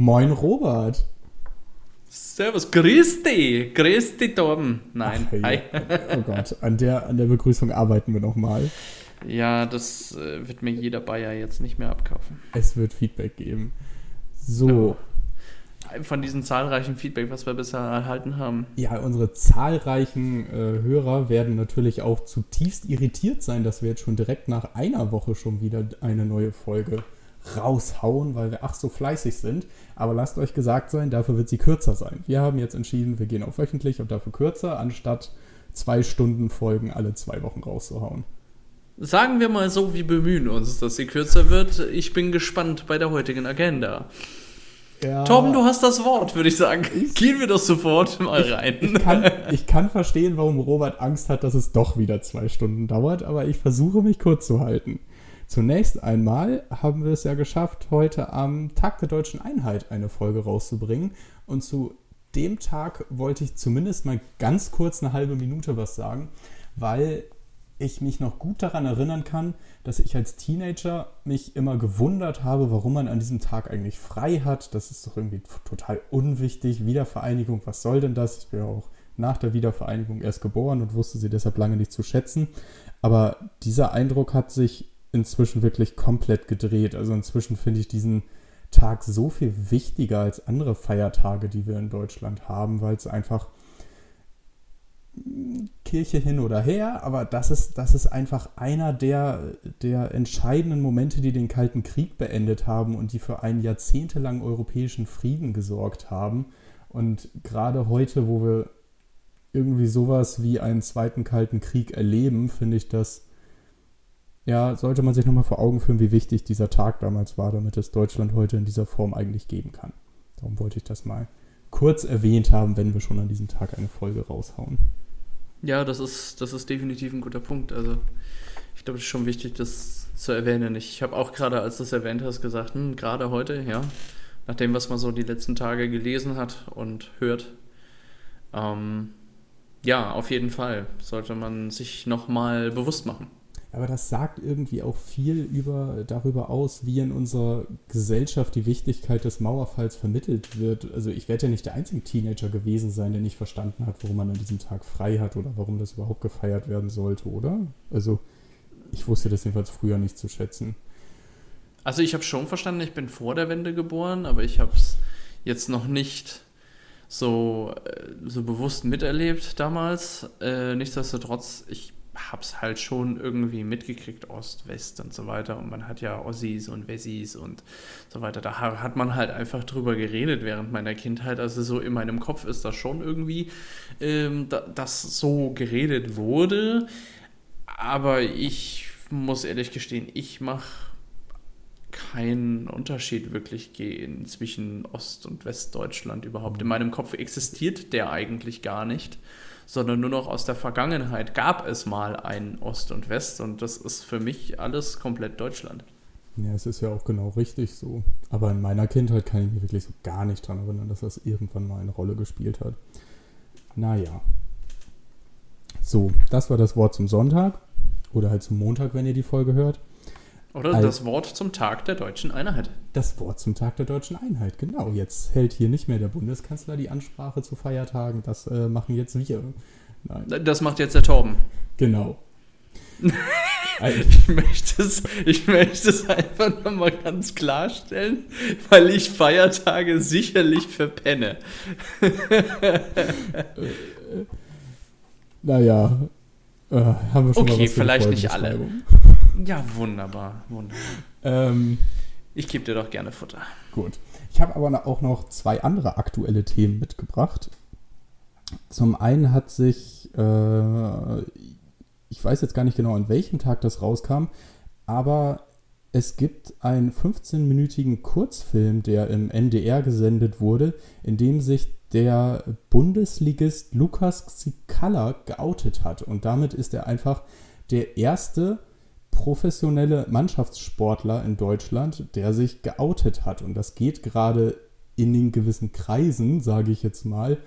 Moin Robert. Servus, grüß dich, grüß dich Torben. Nein, Ach, hey. hi. Oh Gott, an der, an der Begrüßung arbeiten wir nochmal. Ja, das äh, wird mir jeder Bayer jetzt nicht mehr abkaufen. Es wird Feedback geben. So, Von diesen zahlreichen Feedback, was wir bisher erhalten haben. ja, unsere zahlreichen äh, Hörer werden natürlich auch zutiefst irritiert sein, dass wir jetzt schon direkt nach einer Woche schon wieder eine neue Folge raushauen, weil wir ach so fleißig sind. Aber lasst euch gesagt sein, dafür wird sie kürzer sein. Wir haben jetzt entschieden, wir gehen auf wöchentlich und dafür kürzer, anstatt zwei Stunden Folgen alle zwei Wochen rauszuhauen. Sagen wir mal so, wir bemühen uns, dass sie kürzer wird. Ich bin gespannt bei der heutigen Agenda. Ja, Torben, du hast das Wort, würde ich sagen. Gehen wir doch sofort mal Ich rein. kann, ich kann verstehen, warum Robert Angst hat, dass es doch wieder zwei Stunden dauert, aber ich versuche mich kurz zu halten. Zunächst einmal haben wir es ja geschafft, heute am Tag der deutschen Einheit eine Folge rauszubringen. Und zu dem Tag wollte ich zumindest mal ganz kurz eine halbe Minute was sagen, weil ich mich noch gut daran erinnern kann, dass ich als Teenager mich immer gewundert habe, warum man an diesem Tag eigentlich frei hat. Das ist doch irgendwie total unwichtig. Wiedervereinigung, was soll denn das? Ich bin ja auch nach der Wiedervereinigung erst geboren und wusste sie deshalb lange nicht zu schätzen. Aber dieser Eindruck hat sich inzwischen wirklich komplett gedreht. Also inzwischen finde ich diesen Tag so viel wichtiger als andere Feiertage, die wir in Deutschland haben, weil es einfach Kirche hin oder her, aber das ist, das ist einfach einer der, der entscheidenden Momente, die den Kalten Krieg beendet haben und die für einen jahrzehntelangen europäischen Frieden gesorgt haben. Und gerade heute, wo wir irgendwie sowas wie einen zweiten Kalten Krieg erleben, finde ich das, ja, sollte man sich nochmal vor Augen führen, wie wichtig dieser Tag damals war, damit es Deutschland heute in dieser Form eigentlich geben kann. Darum wollte ich das mal kurz erwähnt haben, wenn wir schon an diesem Tag eine Folge raushauen. Ja, das ist, das ist definitiv ein guter Punkt. Also, ich glaube, es ist schon wichtig, das zu erwähnen. Ich habe auch gerade, als du es erwähnt hast, gesagt, hm, gerade heute, ja, nach dem, was man so die letzten Tage gelesen hat und hört, ähm, ja, auf jeden Fall sollte man sich nochmal bewusst machen. Aber das sagt irgendwie auch viel über, darüber aus, wie in unserer Gesellschaft die Wichtigkeit des Mauerfalls vermittelt wird. Also ich werde ja nicht der einzige Teenager gewesen sein, der nicht verstanden hat, warum man an diesem Tag frei hat oder warum das überhaupt gefeiert werden sollte, oder? Also ich wusste das jedenfalls früher nicht zu schätzen. Also ich habe schon verstanden, ich bin vor der Wende geboren, aber ich habe es jetzt noch nicht so, äh, so bewusst miterlebt damals. Äh, nichtsdestotrotz, ich habe es halt schon irgendwie mitgekriegt, Ost, West und so weiter. Und man hat ja Ossis und Wessis und so weiter. Da ha- hat man halt einfach drüber geredet während meiner Kindheit. Also so in meinem Kopf ist das schon irgendwie, ähm, da, dass so geredet wurde. Aber ich muss ehrlich gestehen, ich mache keinen Unterschied wirklich gehen zwischen Ost- und Westdeutschland überhaupt. In meinem Kopf existiert der eigentlich gar nicht, sondern nur noch aus der Vergangenheit gab es mal ein Ost und West und das ist für mich alles komplett Deutschland. Ja, es ist ja auch genau richtig so. Aber in meiner Kindheit kann ich mich wirklich so gar nicht dran erinnern, dass das irgendwann mal eine Rolle gespielt hat. Naja. So, das war das Wort zum Sonntag. Oder halt zum Montag, wenn ihr die Folge hört. Oder Al- das Wort zum Tag der deutschen Einheit. Das Wort zum Tag der deutschen Einheit, genau. Jetzt hält hier nicht mehr der Bundeskanzler die Ansprache zu Feiertagen. Das äh, machen jetzt wir. Nein, Das macht jetzt der Torben. genau. Ich möchte es, ich möchte es einfach nochmal ganz klarstellen, weil ich Feiertage sicherlich verpenne. naja, äh, haben wir schon mal Okay, was für die vielleicht nicht alle. Ja, wunderbar, wunderbar. Ähm, Ich gebe dir doch gerne Futter. Gut. Ich habe aber auch noch zwei andere aktuelle Themen mitgebracht. Zum einen hat sich, äh, ich weiß jetzt gar nicht genau, an welchem Tag das rauskam, aber es gibt einen 15-minütigen Kurzfilm, der im NDR gesendet wurde, in dem sich der Bundesligist Lukas Xikala geoutet hat. Und damit ist er einfach der erste professionelle Mannschaftssportler in Deutschland, der sich geoutet hat. Und das geht gerade in den gewissen Kreisen, sage ich jetzt mal,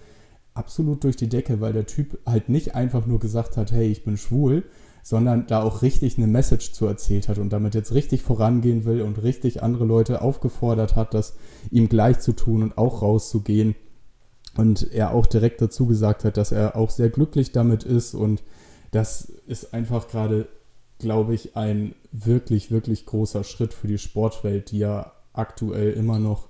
absolut durch die Decke, weil der Typ halt nicht einfach nur gesagt hat, hey, ich bin schwul, sondern da auch richtig eine Message zu erzählt hat und damit jetzt richtig vorangehen will und richtig andere Leute aufgefordert hat, das ihm gleich zu tun und auch rauszugehen. Und er auch direkt dazu gesagt hat, dass er auch sehr glücklich damit ist und das ist einfach gerade, glaube ich, ein wirklich, wirklich großer Schritt für die Sportwelt, die ja aktuell immer noch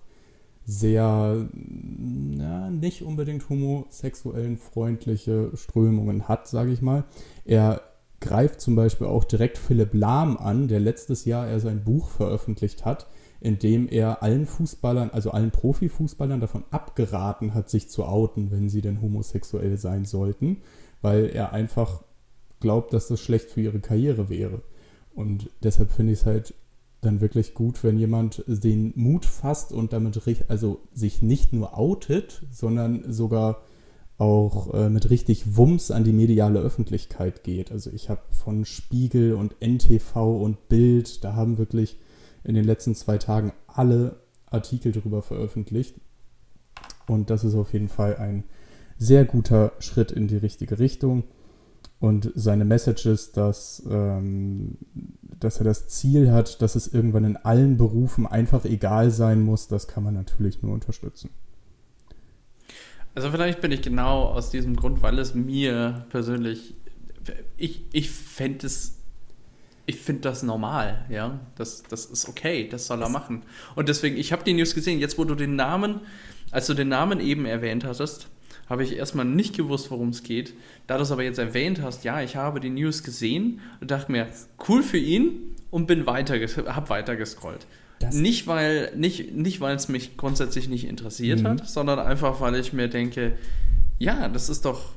sehr na, nicht unbedingt homosexuellen freundliche Strömungen hat, sage ich mal. Er greift zum Beispiel auch direkt Philipp Lahm an, der letztes Jahr er sein Buch veröffentlicht hat, in dem er allen Fußballern, also allen Profifußballern davon abgeraten hat, sich zu outen, wenn sie denn homosexuell sein sollten, weil er einfach glaubt, dass das schlecht für ihre Karriere wäre. Und deshalb finde ich es halt dann wirklich gut, wenn jemand den Mut fasst und damit also sich nicht nur outet, sondern sogar auch äh, mit richtig Wumms an die mediale Öffentlichkeit geht. Also ich habe von Spiegel und NTV und Bild, da haben wirklich in den letzten zwei Tagen alle Artikel darüber veröffentlicht. Und das ist auf jeden Fall ein sehr guter Schritt in die richtige Richtung. Und seine Message ist, dass, ähm, dass er das Ziel hat, dass es irgendwann in allen Berufen einfach egal sein muss, das kann man natürlich nur unterstützen. Also vielleicht bin ich genau aus diesem Grund, weil es mir persönlich, ich, ich fände es, ich finde das normal, ja, das, das ist okay, das soll er machen. Und deswegen, ich habe die News gesehen, jetzt wo du den Namen, als du den Namen eben erwähnt hattest, habe ich erstmal nicht gewusst, worum es geht. Da du es aber jetzt erwähnt hast, ja, ich habe die News gesehen und dachte mir, cool für ihn und bin weiter, habe weiter gescrollt. Das nicht, weil nicht, nicht es mich grundsätzlich nicht interessiert mhm. hat, sondern einfach, weil ich mir denke, ja, das ist doch,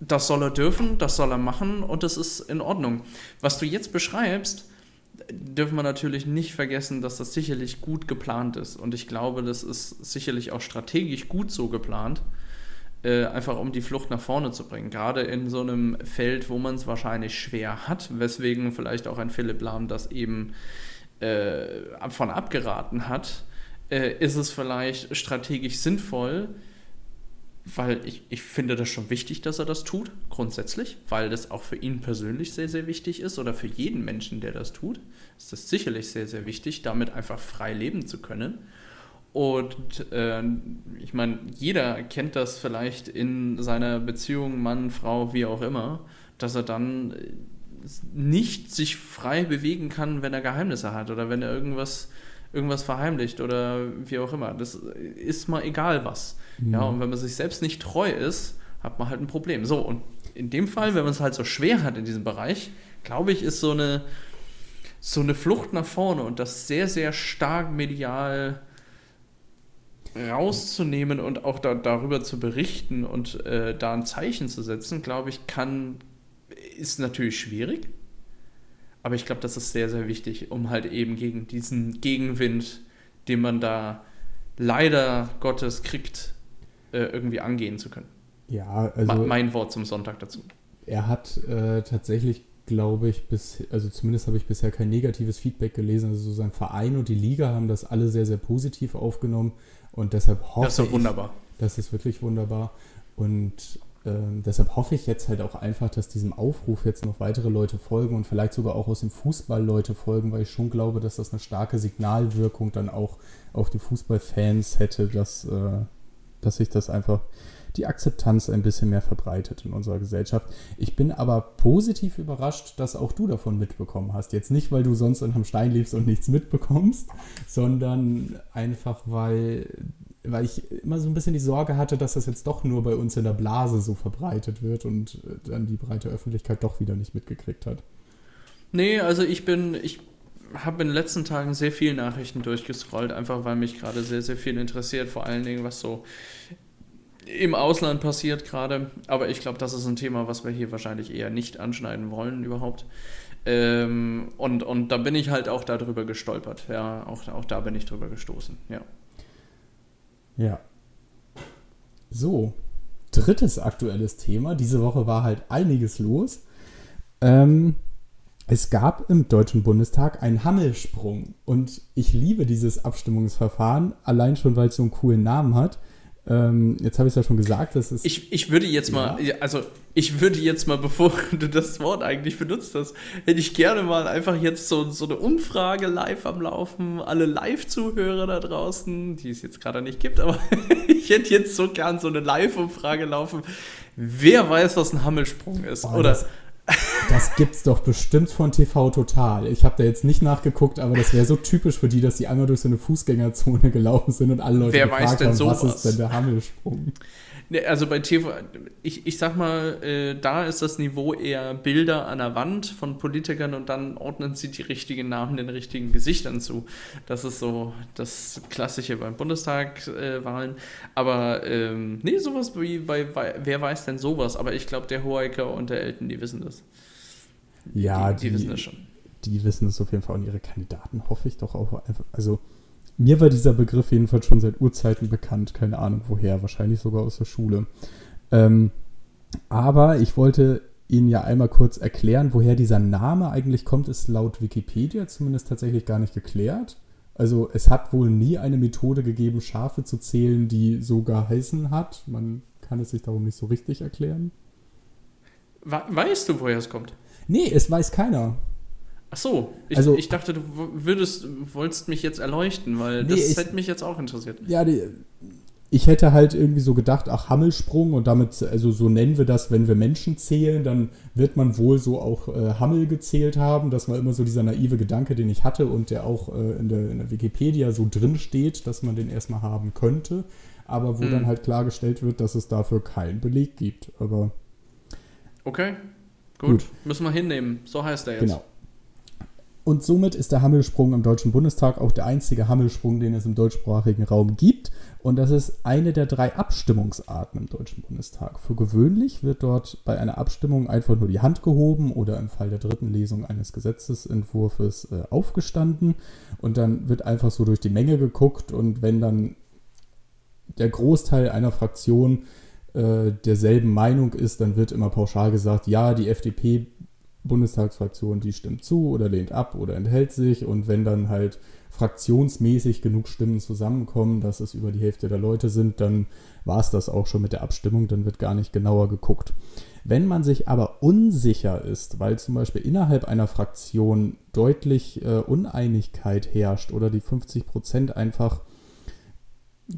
das soll er dürfen, das soll er machen und das ist in Ordnung. Was du jetzt beschreibst, dürfen wir natürlich nicht vergessen, dass das sicherlich gut geplant ist. Und ich glaube, das ist sicherlich auch strategisch gut so geplant äh, einfach um die Flucht nach vorne zu bringen. Gerade in so einem Feld, wo man es wahrscheinlich schwer hat, weswegen vielleicht auch ein Philipp Lahm das eben äh, von abgeraten hat, äh, ist es vielleicht strategisch sinnvoll, weil ich, ich finde das schon wichtig, dass er das tut, grundsätzlich, weil das auch für ihn persönlich sehr, sehr wichtig ist oder für jeden Menschen, der das tut, ist das sicherlich sehr, sehr wichtig, damit einfach frei leben zu können. Und äh, ich meine, jeder kennt das vielleicht in seiner Beziehung, Mann, Frau, wie auch immer, dass er dann nicht sich frei bewegen kann, wenn er Geheimnisse hat oder wenn er irgendwas, irgendwas verheimlicht oder wie auch immer. Das ist mal egal was. Mhm. Ja, und wenn man sich selbst nicht treu ist, hat man halt ein Problem. So, und in dem Fall, wenn man es halt so schwer hat in diesem Bereich, glaube ich, ist so eine, so eine Flucht nach vorne und das sehr, sehr stark medial rauszunehmen und auch da, darüber zu berichten und äh, da ein Zeichen zu setzen, glaube ich, kann, ist natürlich schwierig. Aber ich glaube, das ist sehr, sehr wichtig, um halt eben gegen diesen Gegenwind, den man da leider Gottes kriegt, äh, irgendwie angehen zu können. Ja, also. Mein Wort zum Sonntag dazu. Er hat äh, tatsächlich, glaube ich, bis, also zumindest habe ich bisher kein negatives Feedback gelesen. Also sein Verein und die Liga haben das alle sehr, sehr positiv aufgenommen. Und deshalb hoffe das ist so wunderbar. Ich, das ist wirklich wunderbar. Und ähm, deshalb hoffe ich jetzt halt auch einfach, dass diesem Aufruf jetzt noch weitere Leute folgen und vielleicht sogar auch aus dem Fußball Leute folgen, weil ich schon glaube, dass das eine starke Signalwirkung dann auch auf die Fußballfans hätte, dass, äh, dass sich das einfach die Akzeptanz ein bisschen mehr verbreitet in unserer Gesellschaft. Ich bin aber positiv überrascht, dass auch du davon mitbekommen hast. Jetzt nicht, weil du sonst unterm Stein lebst und nichts mitbekommst, sondern einfach, weil, weil ich immer so ein bisschen die Sorge hatte, dass das jetzt doch nur bei uns in der Blase so verbreitet wird und dann die breite Öffentlichkeit doch wieder nicht mitgekriegt hat. Nee, also ich bin, ich habe in den letzten Tagen sehr viele Nachrichten durchgescrollt, einfach weil mich gerade sehr, sehr viel interessiert, vor allen Dingen was so im Ausland passiert gerade. Aber ich glaube, das ist ein Thema, was wir hier wahrscheinlich eher nicht anschneiden wollen überhaupt. Ähm, und, und da bin ich halt auch darüber gestolpert. Ja, auch, auch da bin ich drüber gestoßen. Ja. Ja. So, drittes aktuelles Thema. Diese Woche war halt einiges los. Ähm, es gab im Deutschen Bundestag einen Hammelsprung und ich liebe dieses Abstimmungsverfahren, allein schon, weil es so einen coolen Namen hat. Ähm, jetzt habe ich es ja schon gesagt, das ist. Ich, ich würde jetzt ja. mal, also ich würde jetzt mal, bevor du das Wort eigentlich benutzt hast, hätte ich gerne mal einfach jetzt so, so eine Umfrage live am Laufen. Alle Live-Zuhörer da draußen, die es jetzt gerade nicht gibt, aber ich hätte jetzt so gern so eine Live-Umfrage laufen. Wer weiß, was ein Hammelsprung ist? Boah, Oder. Das, das gibt's doch bestimmt von TV Total. Ich habe da jetzt nicht nachgeguckt, aber das wäre so typisch für die, dass die einmal durch so eine Fußgängerzone gelaufen sind und alle Leute Wer gefragt haben, sowas? was ist denn der Hammelsprung? Ne, also bei TV, ich, ich sag mal, äh, da ist das Niveau eher Bilder an der Wand von Politikern und dann ordnen sie die richtigen Namen den richtigen Gesichtern zu. Das ist so das Klassische beim Bundestagwahlen. Äh, Aber ähm, nee, sowas wie bei, bei, wer weiß denn sowas? Aber ich glaube, der Hohecker und der Elton, die wissen das. Ja, die, die, die wissen das schon. Die wissen es auf jeden Fall und ihre Kandidaten hoffe ich doch auch einfach. Also mir war dieser Begriff jedenfalls schon seit Urzeiten bekannt. Keine Ahnung woher, wahrscheinlich sogar aus der Schule. Ähm, aber ich wollte Ihnen ja einmal kurz erklären, woher dieser Name eigentlich kommt, ist laut Wikipedia zumindest tatsächlich gar nicht geklärt. Also es hat wohl nie eine Methode gegeben, Schafe zu zählen, die so geheißen hat. Man kann es sich darum nicht so richtig erklären. Weißt du, woher es kommt? Nee, es weiß keiner. Ach so, ich, also, ich dachte, du würdest, wolltest mich jetzt erleuchten, weil nee, das ich, hätte mich jetzt auch interessiert. Ja, die, ich hätte halt irgendwie so gedacht, ach, Hammelsprung und damit, also so nennen wir das, wenn wir Menschen zählen, dann wird man wohl so auch äh, Hammel gezählt haben. Das war immer so dieser naive Gedanke, den ich hatte und der auch äh, in, der, in, der, Wikipedia so drin steht, dass man den erstmal haben könnte, aber wo hm. dann halt klargestellt wird, dass es dafür keinen Beleg gibt. Aber. Okay, gut. gut. Müssen wir hinnehmen. So heißt er jetzt. Genau. Und somit ist der Hammelsprung im Deutschen Bundestag auch der einzige Hammelsprung, den es im deutschsprachigen Raum gibt. Und das ist eine der drei Abstimmungsarten im Deutschen Bundestag. Für gewöhnlich wird dort bei einer Abstimmung einfach nur die Hand gehoben oder im Fall der dritten Lesung eines Gesetzesentwurfs äh, aufgestanden. Und dann wird einfach so durch die Menge geguckt. Und wenn dann der Großteil einer Fraktion äh, derselben Meinung ist, dann wird immer pauschal gesagt, ja, die FDP Bundestagsfraktion, die stimmt zu oder lehnt ab oder enthält sich. Und wenn dann halt fraktionsmäßig genug Stimmen zusammenkommen, dass es über die Hälfte der Leute sind, dann war es das auch schon mit der Abstimmung, dann wird gar nicht genauer geguckt. Wenn man sich aber unsicher ist, weil zum Beispiel innerhalb einer Fraktion deutlich äh, Uneinigkeit herrscht oder die 50 Prozent einfach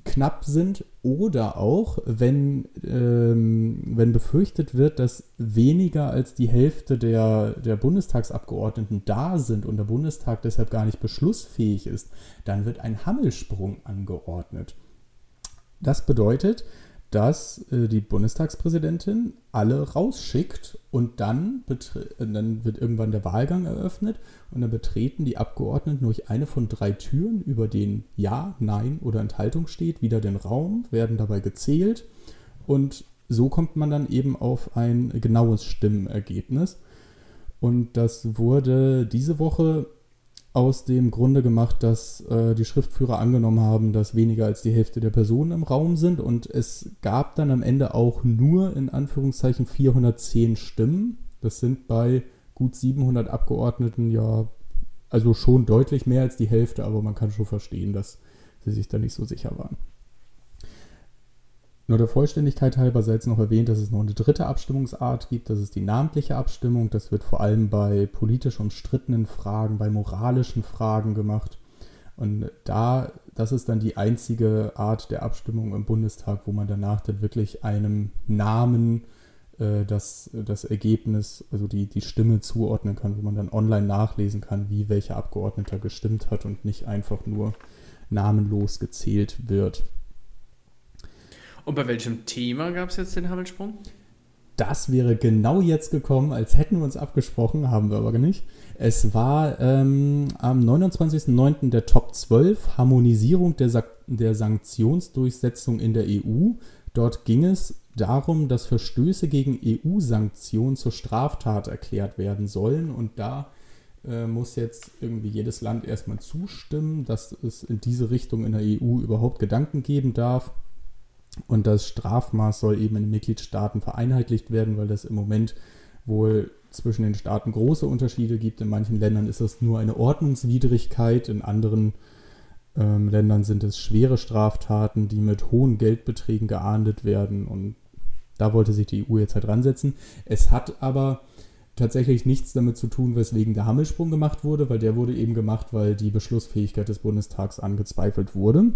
knapp sind oder auch, wenn, ähm, wenn befürchtet wird, dass weniger als die Hälfte der, der Bundestagsabgeordneten da sind und der Bundestag deshalb gar nicht beschlussfähig ist, dann wird ein Hammelsprung angeordnet. Das bedeutet, dass äh, die Bundestagspräsidentin alle rausschickt und dann, dann wird irgendwann der Wahlgang eröffnet und dann betreten die Abgeordneten durch eine von drei Türen, über denen Ja, Nein oder Enthaltung steht, wieder den Raum, werden dabei gezählt und so kommt man dann eben auf ein genaues Stimmenergebnis. Und das wurde diese Woche aus dem Grunde gemacht, dass äh, die Schriftführer angenommen haben, dass weniger als die Hälfte der Personen im Raum sind und es gab dann am Ende auch nur in Anführungszeichen 410 Stimmen. Das sind bei gut 700 Abgeordneten ja also schon deutlich mehr als die Hälfte, aber man kann schon verstehen, dass sie sich da nicht so sicher waren. Nur der Vollständigkeit halber sei jetzt noch erwähnt, dass es noch eine dritte Abstimmungsart gibt. Das ist die namentliche Abstimmung. Das wird vor allem bei politisch umstrittenen Fragen, bei moralischen Fragen gemacht. Und da, das ist dann die einzige Art der Abstimmung im Bundestag, wo man danach dann wirklich einem Namen äh, das, das Ergebnis, also die, die Stimme zuordnen kann, wo man dann online nachlesen kann, wie welcher Abgeordneter gestimmt hat und nicht einfach nur namenlos gezählt wird. Und bei welchem Thema gab es jetzt den Hammelsprung? Das wäre genau jetzt gekommen, als hätten wir uns abgesprochen, haben wir aber nicht. Es war ähm, am 29.09. der Top 12 Harmonisierung der, Sa der Sanktionsdurchsetzung in der EU. Dort ging es darum, dass Verstöße gegen EU-Sanktionen zur Straftat erklärt werden sollen. Und da äh, muss jetzt irgendwie jedes Land erstmal zustimmen, dass es in diese Richtung in der EU überhaupt Gedanken geben darf. Und das Strafmaß soll eben in den Mitgliedstaaten vereinheitlicht werden, weil das im Moment wohl zwischen den Staaten große Unterschiede gibt. In manchen Ländern ist das nur eine Ordnungswidrigkeit, in anderen ähm, Ländern sind es schwere Straftaten, die mit hohen Geldbeträgen geahndet werden. Und da wollte sich die EU jetzt halt ransetzen. Es hat aber tatsächlich nichts damit zu tun, weswegen der Hammelsprung gemacht wurde, weil der wurde eben gemacht, weil die Beschlussfähigkeit des Bundestags angezweifelt wurde.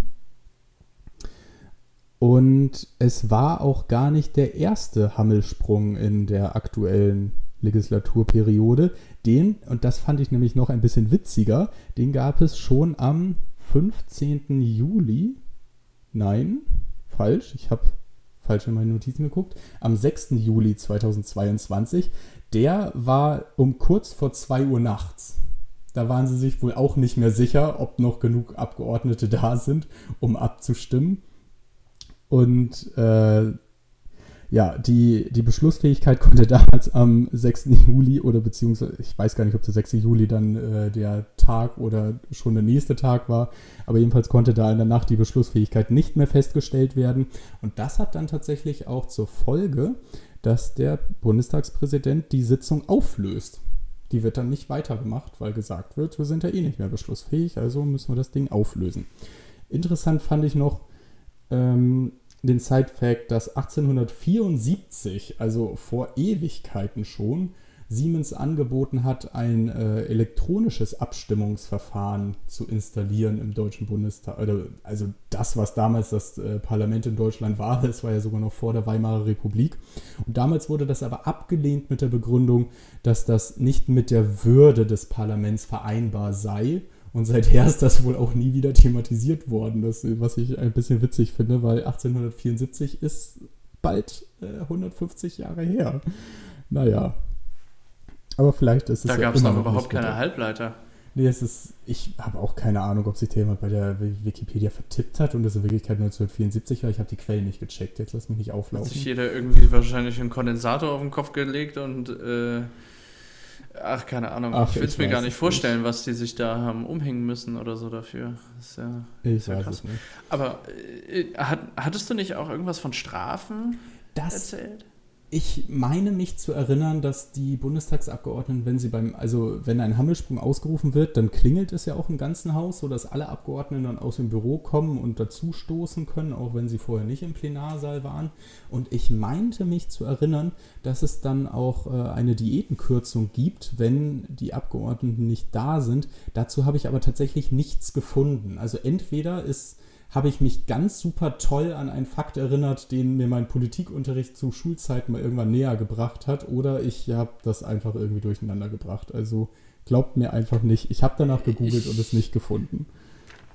Und es war auch gar nicht der erste Hammelsprung in der aktuellen Legislaturperiode. Den, und das fand ich nämlich noch ein bisschen witziger, den gab es schon am 15. Juli. Nein, falsch, ich habe falsch in meine Notizen geguckt. Am 6. Juli 2022. Der war um kurz vor 2 Uhr nachts. Da waren sie sich wohl auch nicht mehr sicher, ob noch genug Abgeordnete da sind, um abzustimmen. Und äh, ja, die, die Beschlussfähigkeit konnte damals am 6. Juli oder beziehungsweise, ich weiß gar nicht, ob der 6. Juli dann äh, der Tag oder schon der nächste Tag war, aber jedenfalls konnte da in der Nacht die Beschlussfähigkeit nicht mehr festgestellt werden. Und das hat dann tatsächlich auch zur Folge, dass der Bundestagspräsident die Sitzung auflöst. Die wird dann nicht weitergemacht, weil gesagt wird, wir sind ja eh nicht mehr beschlussfähig, also müssen wir das Ding auflösen. Interessant fand ich noch, ähm, den Side-Fact, dass 1874, also vor Ewigkeiten schon, Siemens angeboten hat, ein äh, elektronisches Abstimmungsverfahren zu installieren im Deutschen Bundestag. Also das, was damals das äh, Parlament in Deutschland war, das war ja sogar noch vor der Weimarer Republik. Und damals wurde das aber abgelehnt mit der Begründung, dass das nicht mit der Würde des Parlaments vereinbar sei und seither ist das wohl auch nie wieder thematisiert worden, das, was ich ein bisschen witzig finde, weil 1874 ist bald äh, 150 Jahre her. Naja. Aber vielleicht ist es. Da ja gab es noch überhaupt keine Halbleiter. Nee, es ist, ich habe auch keine Ahnung, ob sich jemand bei der Wikipedia vertippt hat und es in Wirklichkeit 1974 war. Ich habe die Quellen nicht gecheckt. Jetzt lass mich nicht auflaufen. Hat sich jeder irgendwie wahrscheinlich einen Kondensator auf den Kopf gelegt und äh, Ach, keine Ahnung. Ach, ich will es mir gar nicht vorstellen, nicht. was die sich da haben umhängen müssen oder so dafür. Das ist ja, ich ja krass. Aber äh, hattest du nicht auch irgendwas von Strafen das, erzählt? Ich meine mich zu erinnern, dass die Bundestagsabgeordneten, wenn sie beim, also wenn ein Hammelsprung ausgerufen wird, dann klingelt es ja auch im ganzen Haus, sodass alle Abgeordneten dann aus dem Büro kommen und dazu stoßen können, auch wenn sie vorher nicht im Plenarsaal waren. Und ich meinte mich zu erinnern, dass es dann auch äh, eine Diätenkürzung gibt, wenn die Abgeordneten nicht da sind. Dazu habe ich aber tatsächlich nichts gefunden. Also entweder ist habe ich mich ganz super toll an einen Fakt erinnert, den mir mein Politikunterricht zu Schulzeiten mal irgendwann näher gebracht hat, oder ich habe das einfach irgendwie durcheinander gebracht. Also glaubt mir einfach nicht. Ich habe danach gegoogelt ich, und es nicht gefunden.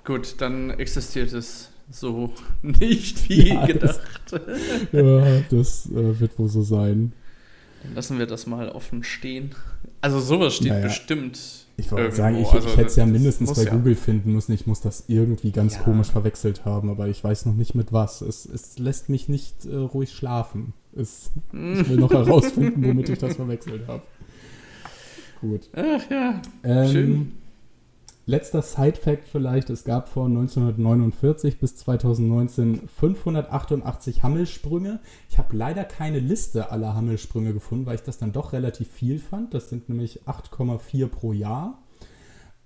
Gut, dann existiert es so nicht wie ja, gedacht. Das, ja, das äh, wird wohl so sein. Dann lassen wir das mal offen stehen. Also sowas steht naja. bestimmt ich wollte sagen, ich, also, ich hätte es ja mindestens bei ja. Google finden müssen. Ich muss das irgendwie ganz ja. komisch verwechselt haben, aber ich weiß noch nicht mit was. Es, es lässt mich nicht äh, ruhig schlafen. Es, ich will noch herausfinden, womit ich das verwechselt habe. Gut. Ach ja, ähm, schön. Letzter Side-Fact vielleicht: Es gab von 1949 bis 2019 588 Hammelsprünge. Ich habe leider keine Liste aller Hammelsprünge gefunden, weil ich das dann doch relativ viel fand. Das sind nämlich 8,4 pro Jahr.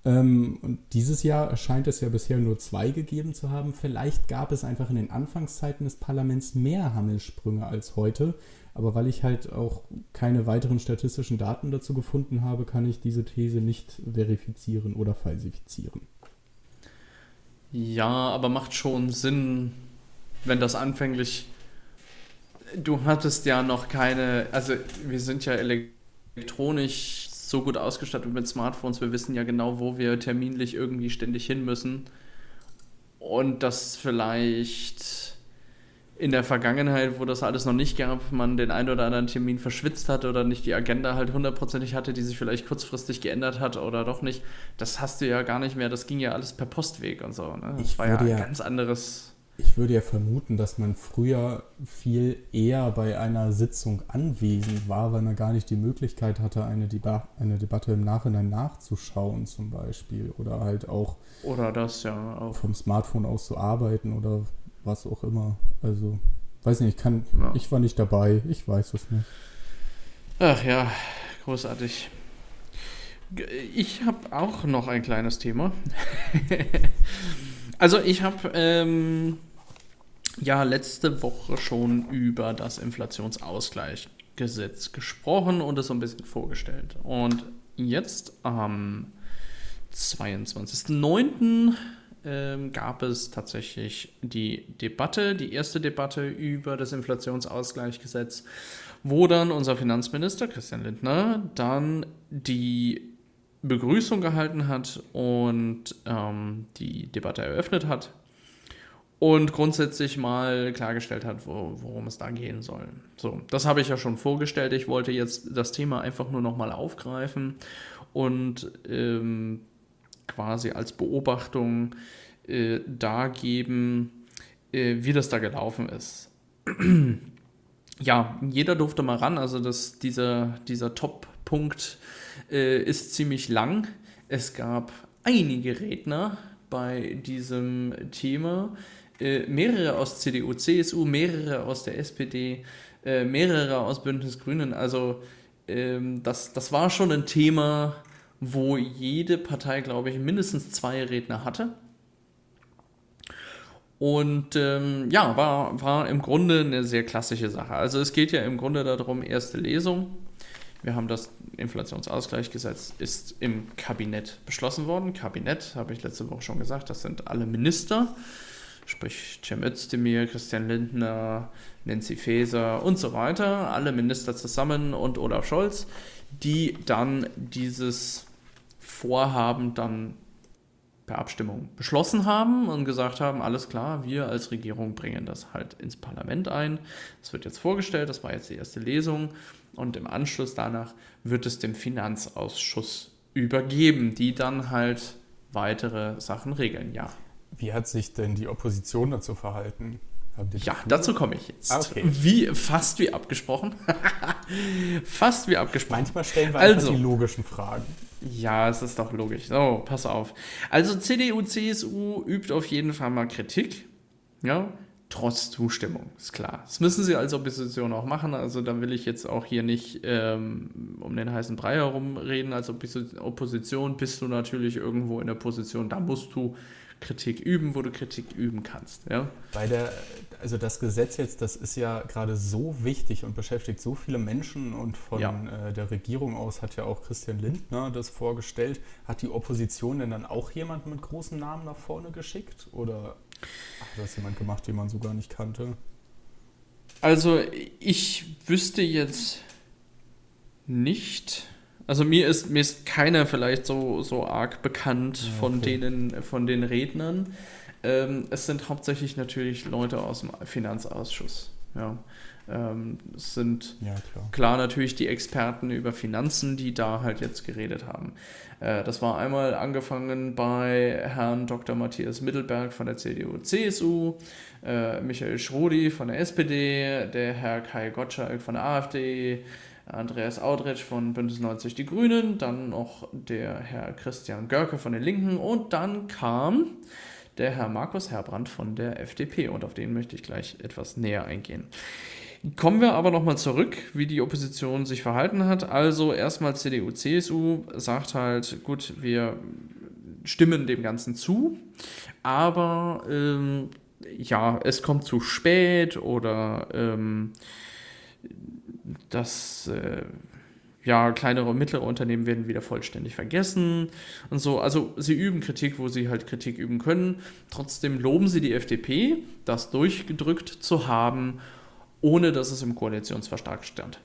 Ähm, und dieses Jahr scheint es ja bisher nur zwei gegeben zu haben. Vielleicht gab es einfach in den Anfangszeiten des Parlaments mehr Hammelsprünge als heute. Aber weil ich halt auch keine weiteren statistischen Daten dazu gefunden habe, kann ich diese These nicht verifizieren oder falsifizieren. Ja, aber macht schon Sinn, wenn das anfänglich. Du hattest ja noch keine. Also, wir sind ja elektronisch so gut ausgestattet mit Smartphones. Wir wissen ja genau, wo wir terminlich irgendwie ständig hin müssen. Und das vielleicht in der Vergangenheit, wo das alles noch nicht gab, man den einen oder anderen Termin verschwitzt hat oder nicht die Agenda halt hundertprozentig hatte, die sich vielleicht kurzfristig geändert hat oder doch nicht, das hast du ja gar nicht mehr. Das ging ja alles per Postweg und so. Ne? Das ich war ja ein ganz anderes. Ich würde ja vermuten, dass man früher viel eher bei einer Sitzung anwesend war, weil man gar nicht die Möglichkeit hatte, eine, Deba eine Debatte im Nachhinein nachzuschauen, zum Beispiel. Oder halt auch. Oder das, ja. Auch. Vom Smartphone aus zu arbeiten oder was auch immer. Also, weiß nicht, ich kann, ja. ich war nicht dabei, ich weiß es nicht. Ach ja, großartig. Ich habe auch noch ein kleines Thema. also ich habe ähm, ja letzte Woche schon über das Inflationsausgleichsgesetz gesprochen und es so ein bisschen vorgestellt. Und jetzt am 22.09. Ähm, gab es tatsächlich die Debatte, die erste Debatte über das Inflationsausgleichsgesetz, wo dann unser Finanzminister Christian Lindner dann die Begrüßung gehalten hat und ähm, die Debatte eröffnet hat und grundsätzlich mal klargestellt hat, wo, worum es da gehen soll. So, das habe ich ja schon vorgestellt. Ich wollte jetzt das Thema einfach nur nochmal aufgreifen und ähm, quasi als Beobachtung äh, dargeben, äh, wie das da gelaufen ist. ja, jeder durfte mal ran, also das, dieser, dieser Top-Punkt äh, ist ziemlich lang. Es gab einige Redner bei diesem Thema, äh, mehrere aus CDU, CSU, mehrere aus der SPD, äh, mehrere aus Bündnis Grünen. Also ähm, das, das war schon ein Thema, wo jede Partei, glaube ich, mindestens zwei Redner hatte. Und ähm, ja, war, war im Grunde eine sehr klassische Sache. Also es geht ja im Grunde darum, erste Lesung. Wir haben das Inflationsausgleichsgesetz ist im Kabinett beschlossen worden. Kabinett, habe ich letzte Woche schon gesagt, das sind alle Minister, sprich Cem Özdemir, Christian Lindner, Nancy Faeser und so weiter, alle Minister zusammen und Olaf Scholz, die dann dieses Vorhaben dann per Abstimmung beschlossen haben und gesagt haben, alles klar, wir als Regierung bringen das halt ins Parlament ein. Das wird jetzt vorgestellt, das war jetzt die erste Lesung und im Anschluss danach wird es dem Finanzausschuss übergeben, die dann halt weitere Sachen regeln, ja. Wie hat sich denn die Opposition dazu verhalten? Ja, dazu komme ich jetzt. Ah, okay. Wie, fast wie abgesprochen. fast wie abgesprochen. Manchmal stellen wir also, die logischen Fragen. Ja, es ist doch logisch. So, pass auf. Also CDU, CSU übt auf jeden Fall mal Kritik. Ja, trotz Zustimmung, ist klar. Das müssen sie als Opposition auch machen. Also da will ich jetzt auch hier nicht ähm, um den heißen Brei herumreden. Als Opposition bist du natürlich irgendwo in der Position, da musst du Kritik üben, wo du Kritik üben kannst. Ja? Bei der, also das Gesetz jetzt, das ist ja gerade so wichtig und beschäftigt so viele Menschen und von ja. äh, der Regierung aus hat ja auch Christian Lindner das vorgestellt. Hat die Opposition denn dann auch jemanden mit großen Namen nach vorne geschickt oder hat das jemand gemacht, den man so gar nicht kannte? Also ich wüsste jetzt nicht, also mir ist, mir ist keiner vielleicht so, so arg bekannt ja, okay. von, denen, von den Rednern. Ähm, es sind hauptsächlich natürlich Leute aus dem Finanzausschuss. Ja. Ähm, es sind ja, klar. klar. natürlich die Experten über Finanzen, die da halt jetzt geredet haben. Äh, das war einmal angefangen bei Herrn Dr. Matthias Mittelberg von der CDU-CSU, äh, Michael Schrodi von der SPD, der Herr Kai Gottschalk von der AfD, Andreas Audretsch von Bündnis 90 Die Grünen, dann noch der Herr Christian Görke von den Linken und dann kam der Herr Markus Herbrand von der FDP und auf den möchte ich gleich etwas näher eingehen. Kommen wir aber nochmal zurück, wie die Opposition sich verhalten hat. Also erstmal CDU, CSU sagt halt, gut, wir stimmen dem Ganzen zu, aber ähm, ja, es kommt zu spät oder ähm, dass äh, ja, kleinere und mittlere Unternehmen werden wieder vollständig vergessen und so. Also sie üben Kritik, wo sie halt Kritik üben können. Trotzdem loben sie die FDP, das durchgedrückt zu haben, ohne dass es im Koalitionsvertrag stand.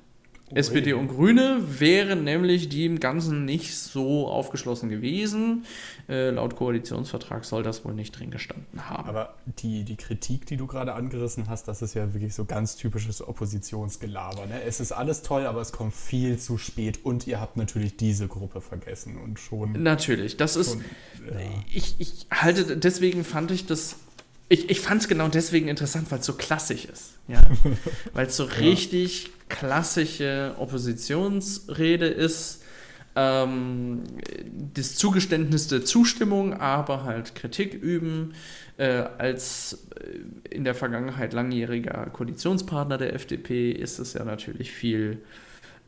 SPD und Grüne wären nämlich die im Ganzen nicht so aufgeschlossen gewesen. Äh, laut Koalitionsvertrag soll das wohl nicht drin gestanden haben. Aber die, die Kritik, die du gerade angerissen hast, das ist ja wirklich so ganz typisches Oppositionsgelaber. Ne? Es ist alles toll, aber es kommt viel zu spät und ihr habt natürlich diese Gruppe vergessen und schon. Natürlich, das ist. ja. ich, ich halte, deswegen fand ich das ich, ich fand es genau deswegen interessant, weil es so klassisch ist. Ja? weil es so richtig klassische Oppositionsrede ist. Ähm, das Zugeständnis der Zustimmung, aber halt Kritik üben. Äh, als äh, in der Vergangenheit langjähriger Koalitionspartner der FDP ist es ja natürlich viel,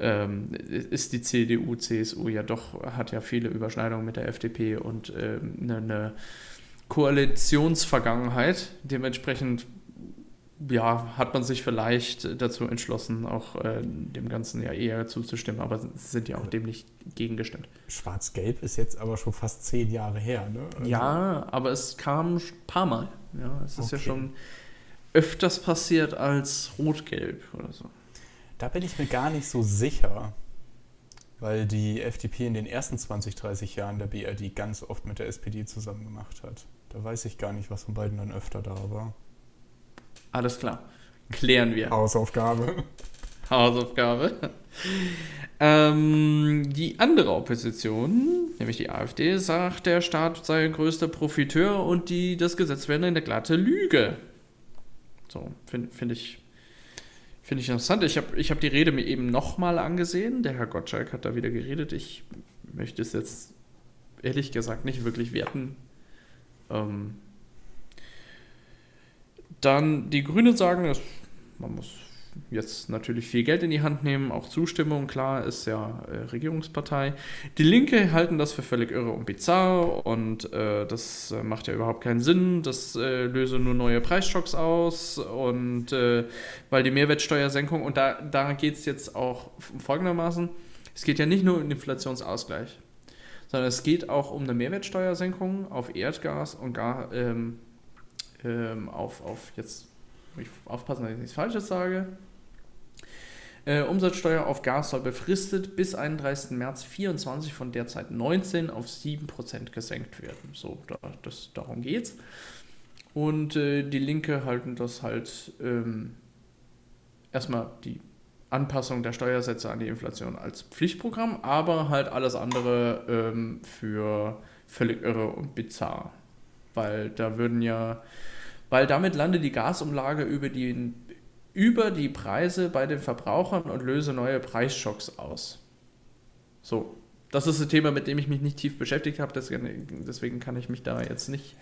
ähm, ist die CDU, CSU ja doch, hat ja viele Überschneidungen mit der FDP und ähm, eine, eine Koalitionsvergangenheit. Dementsprechend ja, hat man sich vielleicht dazu entschlossen, auch äh, dem Ganzen ja eher zuzustimmen, aber sind ja auch dem nicht gegengestimmt. Schwarz-Gelb ist jetzt aber schon fast zehn Jahre her, ne? Also ja, aber es kam ein paar Mal. Ja, es ist okay. ja schon öfters passiert als Rot-Gelb oder so. Da bin ich mir gar nicht so sicher, weil die FDP in den ersten 20, 30 Jahren der BRD ganz oft mit der SPD zusammen gemacht hat. Da weiß ich gar nicht, was von beiden dann öfter da war. Alles klar. Klären wir. Hausaufgabe. Hausaufgabe. ähm, die andere Opposition, nämlich die AfD, sagt, der Staat sei größter Profiteur und die, das Gesetz wäre eine glatte Lüge. So, finde find ich, find ich interessant. Ich habe ich hab die Rede mir eben nochmal angesehen. Der Herr Gottschalk hat da wieder geredet. Ich möchte es jetzt ehrlich gesagt nicht wirklich werten. Ähm, dann die Grünen sagen, dass man muss jetzt natürlich viel Geld in die Hand nehmen, auch Zustimmung, klar, ist ja äh, Regierungspartei. Die Linke halten das für völlig irre und bizarr und äh, das äh, macht ja überhaupt keinen Sinn, das äh, löse nur neue Preisschocks aus und äh, weil die Mehrwertsteuersenkung, und da, da geht es jetzt auch folgendermaßen, es geht ja nicht nur um den Inflationsausgleich, sondern es geht auch um eine Mehrwertsteuersenkung auf Erdgas und gar, ähm, ähm, auf, auf jetzt ich aufpassen, dass ich nichts Falsches sage. Äh, Umsatzsteuer auf Gas soll befristet bis 31. März 2024 von derzeit 19 auf 7% gesenkt werden. So, da, das, darum geht's. Und äh, die Linke halten das halt ähm, erstmal die Anpassung der Steuersätze an die Inflation als Pflichtprogramm, aber halt alles andere ähm, für völlig irre und bizarr. Weil da würden ja weil damit landet die Gasumlage über die, über die Preise bei den Verbrauchern und löse neue Preisschocks aus. So, das ist ein Thema, mit dem ich mich nicht tief beschäftigt habe, deswegen kann ich mich da jetzt nicht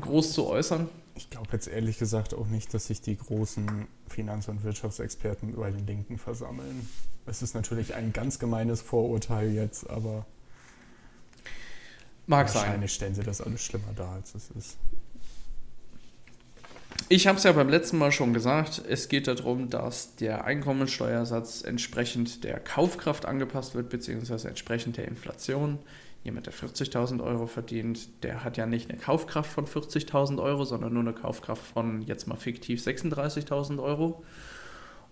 groß zu äußern. Ich glaube jetzt ehrlich gesagt auch nicht, dass sich die großen Finanz- und Wirtschaftsexperten bei den Linken versammeln. Es ist natürlich ein ganz gemeines Vorurteil jetzt, aber Mag wahrscheinlich sein. stellen sie das alles schlimmer dar, als es ist. Ich habe es ja beim letzten Mal schon gesagt, es geht darum, dass der Einkommensteuersatz entsprechend der Kaufkraft angepasst wird, beziehungsweise entsprechend der Inflation. Jemand, der 40.000 Euro verdient, der hat ja nicht eine Kaufkraft von 40.000 Euro, sondern nur eine Kaufkraft von jetzt mal fiktiv 36.000 Euro.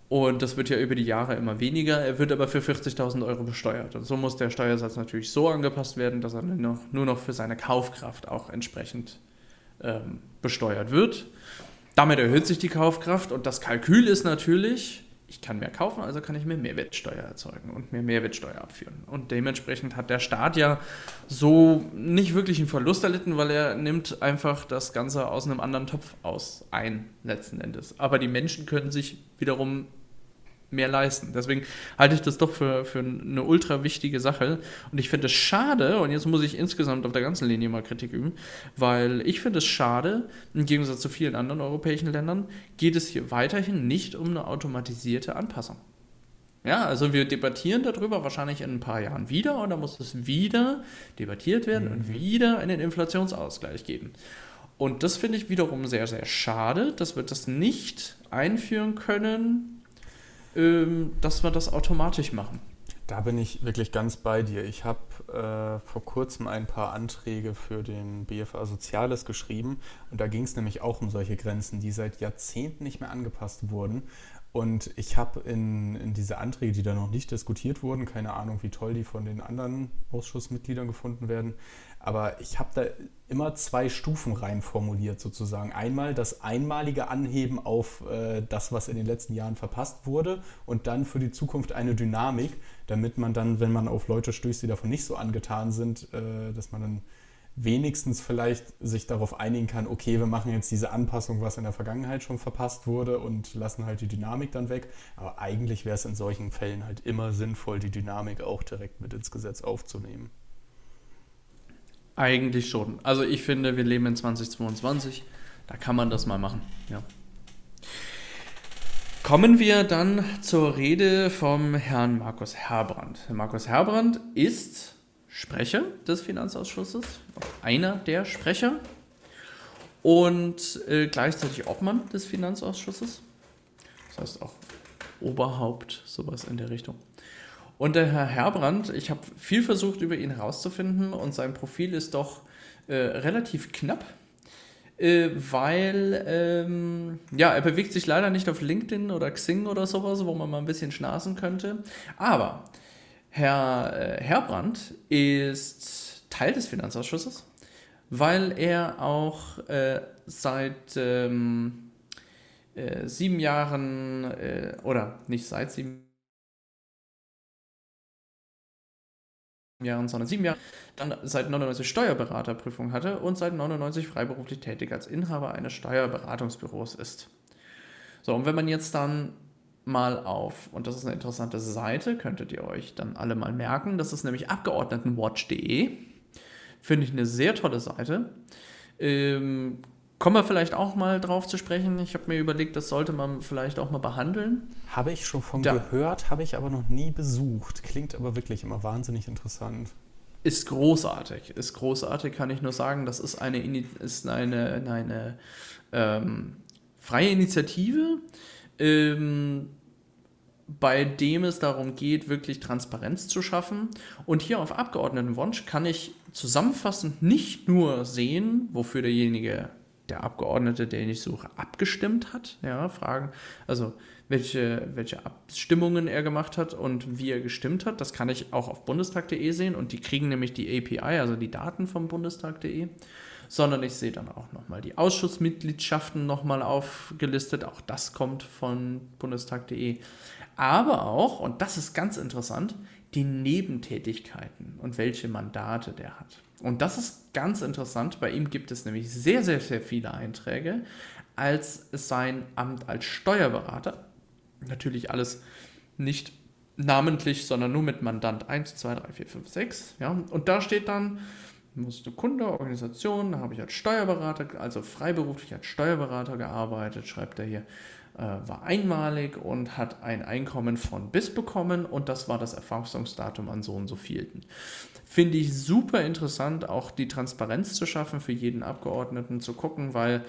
Und das wird ja über die Jahre immer weniger. Er wird aber für 40.000 Euro besteuert. Und so muss der Steuersatz natürlich so angepasst werden, dass er nur noch, für seine Kaufkraft auch entsprechend ähm, besteuert wird. Damit erhöht sich die Kaufkraft und das Kalkül ist natürlich, ich kann mehr kaufen, also kann ich mehr Mehrwertsteuer erzeugen und mehr Mehrwertsteuer abführen. Und dementsprechend hat der Staat ja so nicht wirklich einen Verlust erlitten, weil er nimmt einfach das Ganze aus einem anderen Topf aus ein, letzten Endes. Aber die Menschen können sich wiederum mehr leisten. Deswegen halte ich das doch für, für eine ultra wichtige Sache. Und ich finde es schade, und jetzt muss ich insgesamt auf der ganzen Linie mal Kritik üben, weil ich finde es schade, im Gegensatz zu vielen anderen europäischen Ländern, geht es hier weiterhin nicht um eine automatisierte Anpassung. Ja, also wir debattieren darüber wahrscheinlich in ein paar Jahren wieder und dann muss es wieder debattiert werden mhm. und wieder einen Inflationsausgleich geben. Und das finde ich wiederum sehr, sehr schade, dass wir das nicht einführen können, dass wir das automatisch machen. Da bin ich wirklich ganz bei dir. Ich habe äh, vor kurzem ein paar Anträge für den BFA Soziales geschrieben und da ging es nämlich auch um solche Grenzen, die seit Jahrzehnten nicht mehr angepasst wurden. Und ich habe in, in diese Anträge, die da noch nicht diskutiert wurden, keine Ahnung, wie toll die von den anderen Ausschussmitgliedern gefunden werden, aber ich habe da immer zwei Stufen rein formuliert sozusagen. Einmal das einmalige Anheben auf äh, das, was in den letzten Jahren verpasst wurde und dann für die Zukunft eine Dynamik, damit man dann, wenn man auf Leute stößt, die davon nicht so angetan sind, äh, dass man dann wenigstens vielleicht sich darauf einigen kann, okay, wir machen jetzt diese Anpassung, was in der Vergangenheit schon verpasst wurde und lassen halt die Dynamik dann weg. Aber eigentlich wäre es in solchen Fällen halt immer sinnvoll, die Dynamik auch direkt mit ins Gesetz aufzunehmen. Eigentlich schon. Also ich finde, wir leben in 2022, da kann man das mal machen. Ja. Kommen wir dann zur Rede vom Herrn Markus Herbrand. Markus Herbrand ist Sprecher des Finanzausschusses, einer der Sprecher und äh, gleichzeitig Obmann des Finanzausschusses. Das heißt auch Oberhaupt, sowas in der Richtung. Und der Herr Herbrand, ich habe viel versucht, über ihn herauszufinden und sein Profil ist doch äh, relativ knapp, äh, weil ähm, ja, er bewegt sich leider nicht auf LinkedIn oder Xing oder sowas, wo man mal ein bisschen schnasen könnte. Aber Herr äh, Herbrand ist Teil des Finanzausschusses, weil er auch äh, seit ähm, äh, sieben Jahren, äh, oder nicht seit sieben Jahren, sondern sieben Jahre, dann seit 99 Steuerberaterprüfung hatte und seit 99 freiberuflich tätig als Inhaber eines Steuerberatungsbüros ist. So, und wenn man jetzt dann mal auf, und das ist eine interessante Seite, könntet ihr euch dann alle mal merken, das ist nämlich abgeordnetenwatch.de. Finde ich eine sehr tolle Seite. Ähm, Kommen wir vielleicht auch mal drauf zu sprechen. Ich habe mir überlegt, das sollte man vielleicht auch mal behandeln. Habe ich schon von da. gehört, habe ich aber noch nie besucht. Klingt aber wirklich immer wahnsinnig interessant. Ist großartig, ist großartig, kann ich nur sagen. Das ist eine, ist eine, eine ähm, freie Initiative, ähm, bei dem es darum geht, wirklich Transparenz zu schaffen. Und hier auf Abgeordnetenwunsch kann ich zusammenfassend nicht nur sehen, wofür derjenige der Abgeordnete, den ich suche, abgestimmt hat. Ja, Fragen, also welche, welche Abstimmungen er gemacht hat und wie er gestimmt hat. Das kann ich auch auf bundestag.de sehen und die kriegen nämlich die API, also die Daten vom bundestag.de. Sondern ich sehe dann auch nochmal die Ausschussmitgliedschaften nochmal aufgelistet. Auch das kommt von bundestag.de. Aber auch, und das ist ganz interessant, die Nebentätigkeiten und welche Mandate der hat. Und das ist ganz interessant. Bei ihm gibt es nämlich sehr, sehr, sehr viele Einträge als sein Amt als Steuerberater. Natürlich alles nicht namentlich, sondern nur mit Mandant 1, 2, 3, 4, 5, 6. Ja? Und da steht dann, musste Kunde, Organisation, da habe ich als Steuerberater, also freiberuflich als Steuerberater gearbeitet, schreibt er hier, äh, war einmalig und hat ein Einkommen von bis bekommen und das war das Erfassungsdatum an so und so vielten. Finde ich super interessant, auch die Transparenz zu schaffen für jeden Abgeordneten, zu gucken, weil,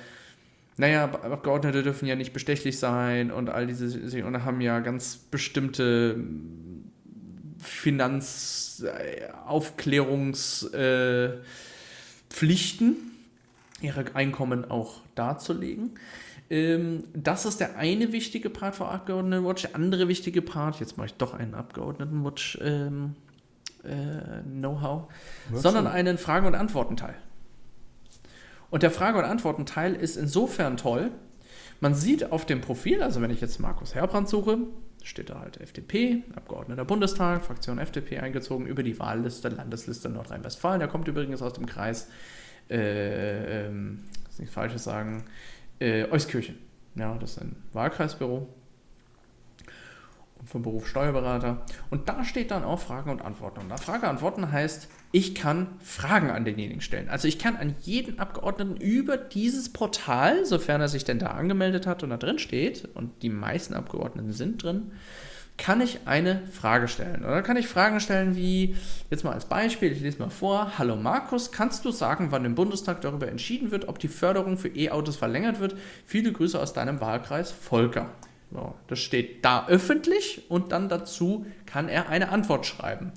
naja, Abgeordnete dürfen ja nicht bestechlich sein und all diese, und haben ja ganz bestimmte Finanzaufklärungspflichten, ihre Einkommen auch darzulegen. Ähm, das ist der eine wichtige Part für Abgeordnetenwatch. Der andere wichtige Part, jetzt mache ich doch einen Abgeordnetenwatch. Ähm, äh, Know-how, sondern einen Frage- und Antwortenteil. Und der Frage- und Antwortenteil ist insofern toll, man sieht auf dem Profil, also wenn ich jetzt Markus Herbrand suche, steht da halt FDP, Abgeordneter Bundestag, Fraktion FDP eingezogen über die Wahlliste, Landesliste Nordrhein-Westfalen. Der kommt übrigens aus dem Kreis, äh, ähm, nichts Falsches sagen, äh, Euskirchen. Ja, das ist ein Wahlkreisbüro vom Beruf Steuerberater. Und da steht dann auch Fragen und Antworten. Und da Frage und Antworten heißt, ich kann Fragen an denjenigen stellen. Also ich kann an jeden Abgeordneten über dieses Portal, sofern er sich denn da angemeldet hat und da drin steht, und die meisten Abgeordneten sind drin, kann ich eine Frage stellen. Oder kann ich Fragen stellen wie, jetzt mal als Beispiel, ich lese mal vor, Hallo Markus, kannst du sagen, wann im Bundestag darüber entschieden wird, ob die Förderung für E-Autos verlängert wird? Viele Grüße aus deinem Wahlkreis, Volker. So, das steht da öffentlich und dann dazu kann er eine Antwort schreiben.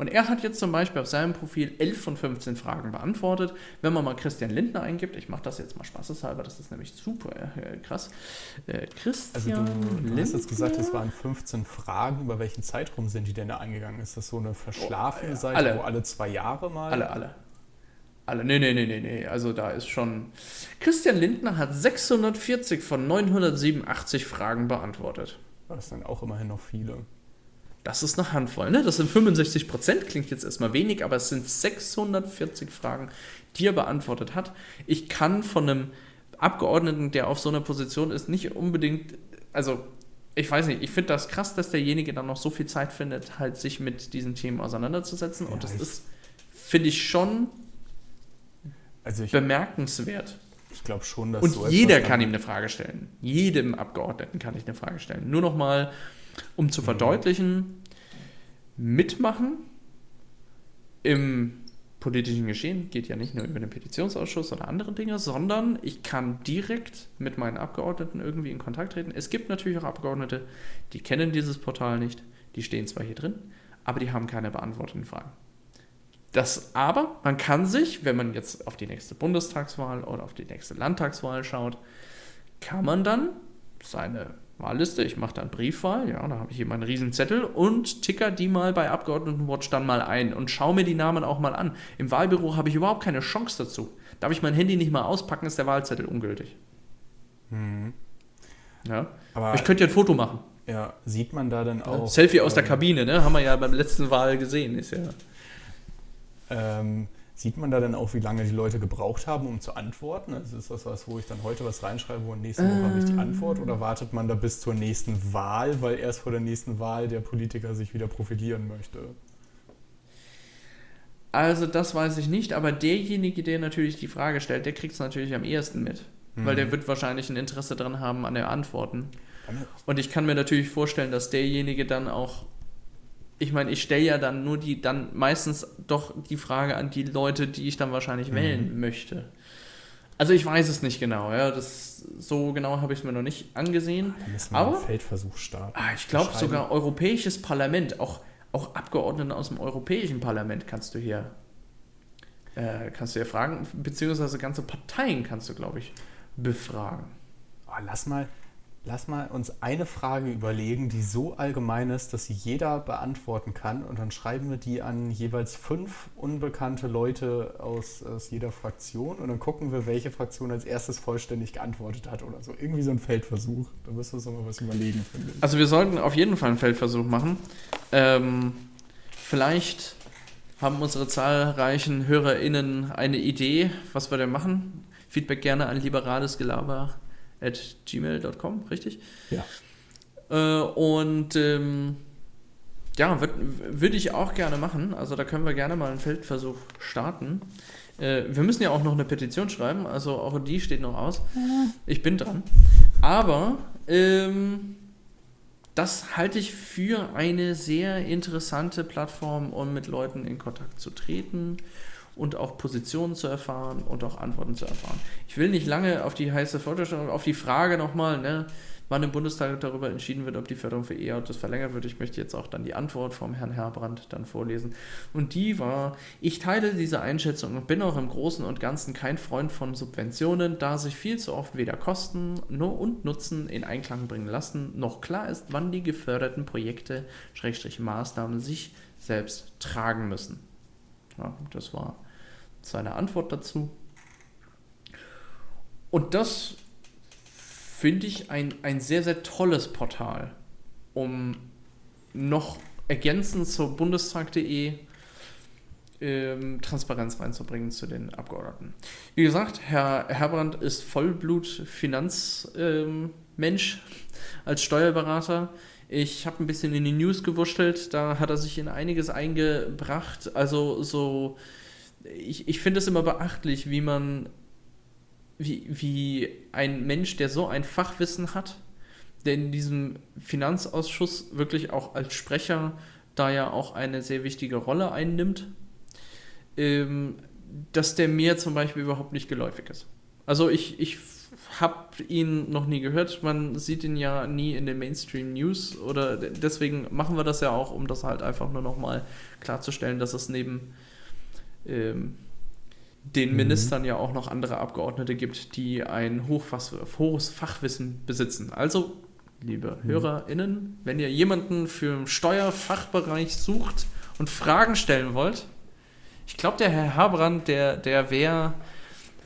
Und er hat jetzt zum Beispiel auf seinem Profil 11 von 15 Fragen beantwortet. Wenn man mal Christian Lindner eingibt, ich mache das jetzt mal spaßeshalber, das ist nämlich super äh, krass. Äh, Christian also du, du hast jetzt gesagt, es waren 15 Fragen. Über welchen Zeitraum sind die denn da eingegangen? Ist das so eine verschlafene oh, Seite, alle. wo alle zwei Jahre mal? Alle, alle. Alle, nee, nee, nee, nee, nee. Also da ist schon. Christian Lindner hat 640 von 987 Fragen beantwortet. Das sind auch immerhin noch viele. Das ist eine Handvoll, ne? Das sind 65 Prozent, klingt jetzt erstmal wenig, aber es sind 640 Fragen, die er beantwortet hat. Ich kann von einem Abgeordneten, der auf so einer Position ist, nicht unbedingt, also ich weiß nicht, ich finde das krass, dass derjenige dann noch so viel Zeit findet, halt sich mit diesen Themen auseinanderzusetzen. Ja, und das ist, finde ich, schon also ich, bemerkenswert. Ich glaube schon, dass Und so jeder kann ihm eine Frage stellen. Jedem Abgeordneten kann ich eine Frage stellen. Nur noch mal, um zu verdeutlichen, mitmachen im politischen Geschehen geht ja nicht nur über den Petitionsausschuss oder andere Dinge, sondern ich kann direkt mit meinen Abgeordneten irgendwie in Kontakt treten. Es gibt natürlich auch Abgeordnete, die kennen dieses Portal nicht, die stehen zwar hier drin, aber die haben keine beantworteten Fragen. Das aber, man kann sich, wenn man jetzt auf die nächste Bundestagswahl oder auf die nächste Landtagswahl schaut, kann man dann seine Wahlliste, ich mache dann Briefwahl, ja, da habe ich hier meinen riesen Zettel und ticker die mal bei Abgeordnetenwatch dann mal ein und schaue mir die Namen auch mal an. Im Wahlbüro habe ich überhaupt keine Chance dazu. Darf ich mein Handy nicht mal auspacken, ist der Wahlzettel ungültig. Mhm. Ja. Aber ich könnte ja ein Foto machen. Ja, sieht man da dann auch. Selfie aus der ähm, Kabine, ne? Haben wir ja beim letzten Wahl gesehen, ist ja. Ähm, Sieht man da dann auch, wie lange die Leute gebraucht haben, um zu antworten? Also ist das was, wo ich dann heute was reinschreibe und nächste Woche ähm. habe ich die Antwort? Oder wartet man da bis zur nächsten Wahl, weil erst vor der nächsten Wahl der Politiker sich wieder profilieren möchte? Also das weiß ich nicht, aber derjenige, der natürlich die Frage stellt, der kriegt es natürlich am ehesten mit. Mhm. Weil der wird wahrscheinlich ein Interesse daran haben an den Antworten. Und ich kann mir natürlich vorstellen, dass derjenige dann auch ich meine, ich stelle ja dann nur die, dann meistens doch die Frage an die Leute, die ich dann wahrscheinlich mhm. wählen möchte. Also ich weiß es nicht genau, ja. Das, so genau habe ich es mir noch nicht angesehen. Da müssen wir Aber einen Feldversuch starten. Ah, ich glaube sogar Europäisches Parlament, auch, auch Abgeordnete aus dem Europäischen Parlament kannst du hier, äh, kannst du hier fragen, beziehungsweise ganze Parteien kannst du, glaube ich, befragen. Oh, lass mal, lass mal uns eine Frage überlegen, die so allgemein ist, dass sie jeder beantworten kann. Und dann schreiben wir die an jeweils fünf unbekannte Leute aus, aus jeder Fraktion. Und dann gucken wir, welche Fraktion als erstes vollständig geantwortet hat oder so. Irgendwie so ein Feldversuch. Da müssen wir uns mal was überlegen, finde ich. Also wir sollten auf jeden Fall einen Feldversuch machen. Ähm, vielleicht haben unsere zahlreichen HörerInnen eine Idee, was wir denn machen. Feedback gerne an liberales Gelaber at gmail.com, richtig? Ja. Äh, und ähm, ja, würde würd ich auch gerne machen. Also da können wir gerne mal einen Feldversuch starten. Äh, wir müssen ja auch noch eine Petition schreiben, also auch die steht noch aus. Ich bin dran. Aber ähm, das halte ich für eine sehr interessante Plattform, um mit Leuten in Kontakt zu treten und auch Positionen zu erfahren und auch Antworten zu erfahren. Ich will nicht lange auf die heiße Vorstellung, auf die Frage nochmal, ne, wann im Bundestag darüber entschieden wird, ob die Förderung für E-Autos verlängert wird. Ich möchte jetzt auch dann die Antwort vom Herrn Herbrand dann vorlesen. Und die war, ich teile diese Einschätzung und bin auch im Großen und Ganzen kein Freund von Subventionen, da sich viel zu oft weder Kosten und Nutzen in Einklang bringen lassen, noch klar ist, wann die geförderten Projekte, Schrägstrich Maßnahmen sich selbst tragen müssen. Ja, das war seine Antwort dazu. Und das finde ich ein, ein sehr, sehr tolles Portal, um noch ergänzend zur bundestag.de ähm, Transparenz reinzubringen zu den Abgeordneten. Wie gesagt, Herr Herbrand ist Vollblut-Finanzmensch ähm, als Steuerberater. Ich habe ein bisschen in die News gewurschtelt, da hat er sich in einiges eingebracht. Also so ich, ich finde es immer beachtlich, wie man, wie, wie ein Mensch, der so ein Fachwissen hat, der in diesem Finanzausschuss wirklich auch als Sprecher da ja auch eine sehr wichtige Rolle einnimmt, ähm, dass der mir zum Beispiel überhaupt nicht geläufig ist. Also ich, ich habe ihn noch nie gehört. Man sieht ihn ja nie in den Mainstream News oder deswegen machen wir das ja auch, um das halt einfach nur nochmal klarzustellen, dass es neben ähm, den mhm. Ministern ja auch noch andere Abgeordnete gibt, die ein hohes Fachwissen besitzen. Also, liebe mhm. HörerInnen, wenn ihr jemanden für den Steuerfachbereich sucht und Fragen stellen wollt, ich glaube, der Herr Habrand, der, der wäre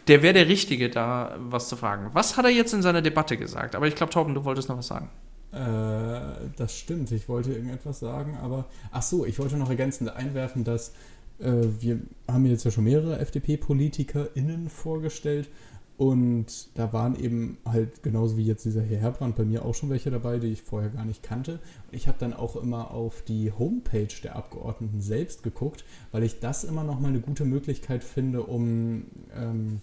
der, wär der Richtige, da was zu fragen. Was hat er jetzt in seiner Debatte gesagt? Aber ich glaube, Torben, du wolltest noch was sagen. Äh, das stimmt, ich wollte irgendetwas sagen, aber ach so, ich wollte noch ergänzend einwerfen, dass äh, wir haben jetzt ja schon mehrere FDP-PolitikerInnen vorgestellt und da waren eben halt genauso wie jetzt dieser Herr Herbrand bei mir auch schon welche dabei, die ich vorher gar nicht kannte. Ich habe dann auch immer auf die Homepage der Abgeordneten selbst geguckt, weil ich das immer noch mal eine gute Möglichkeit finde, um, ähm,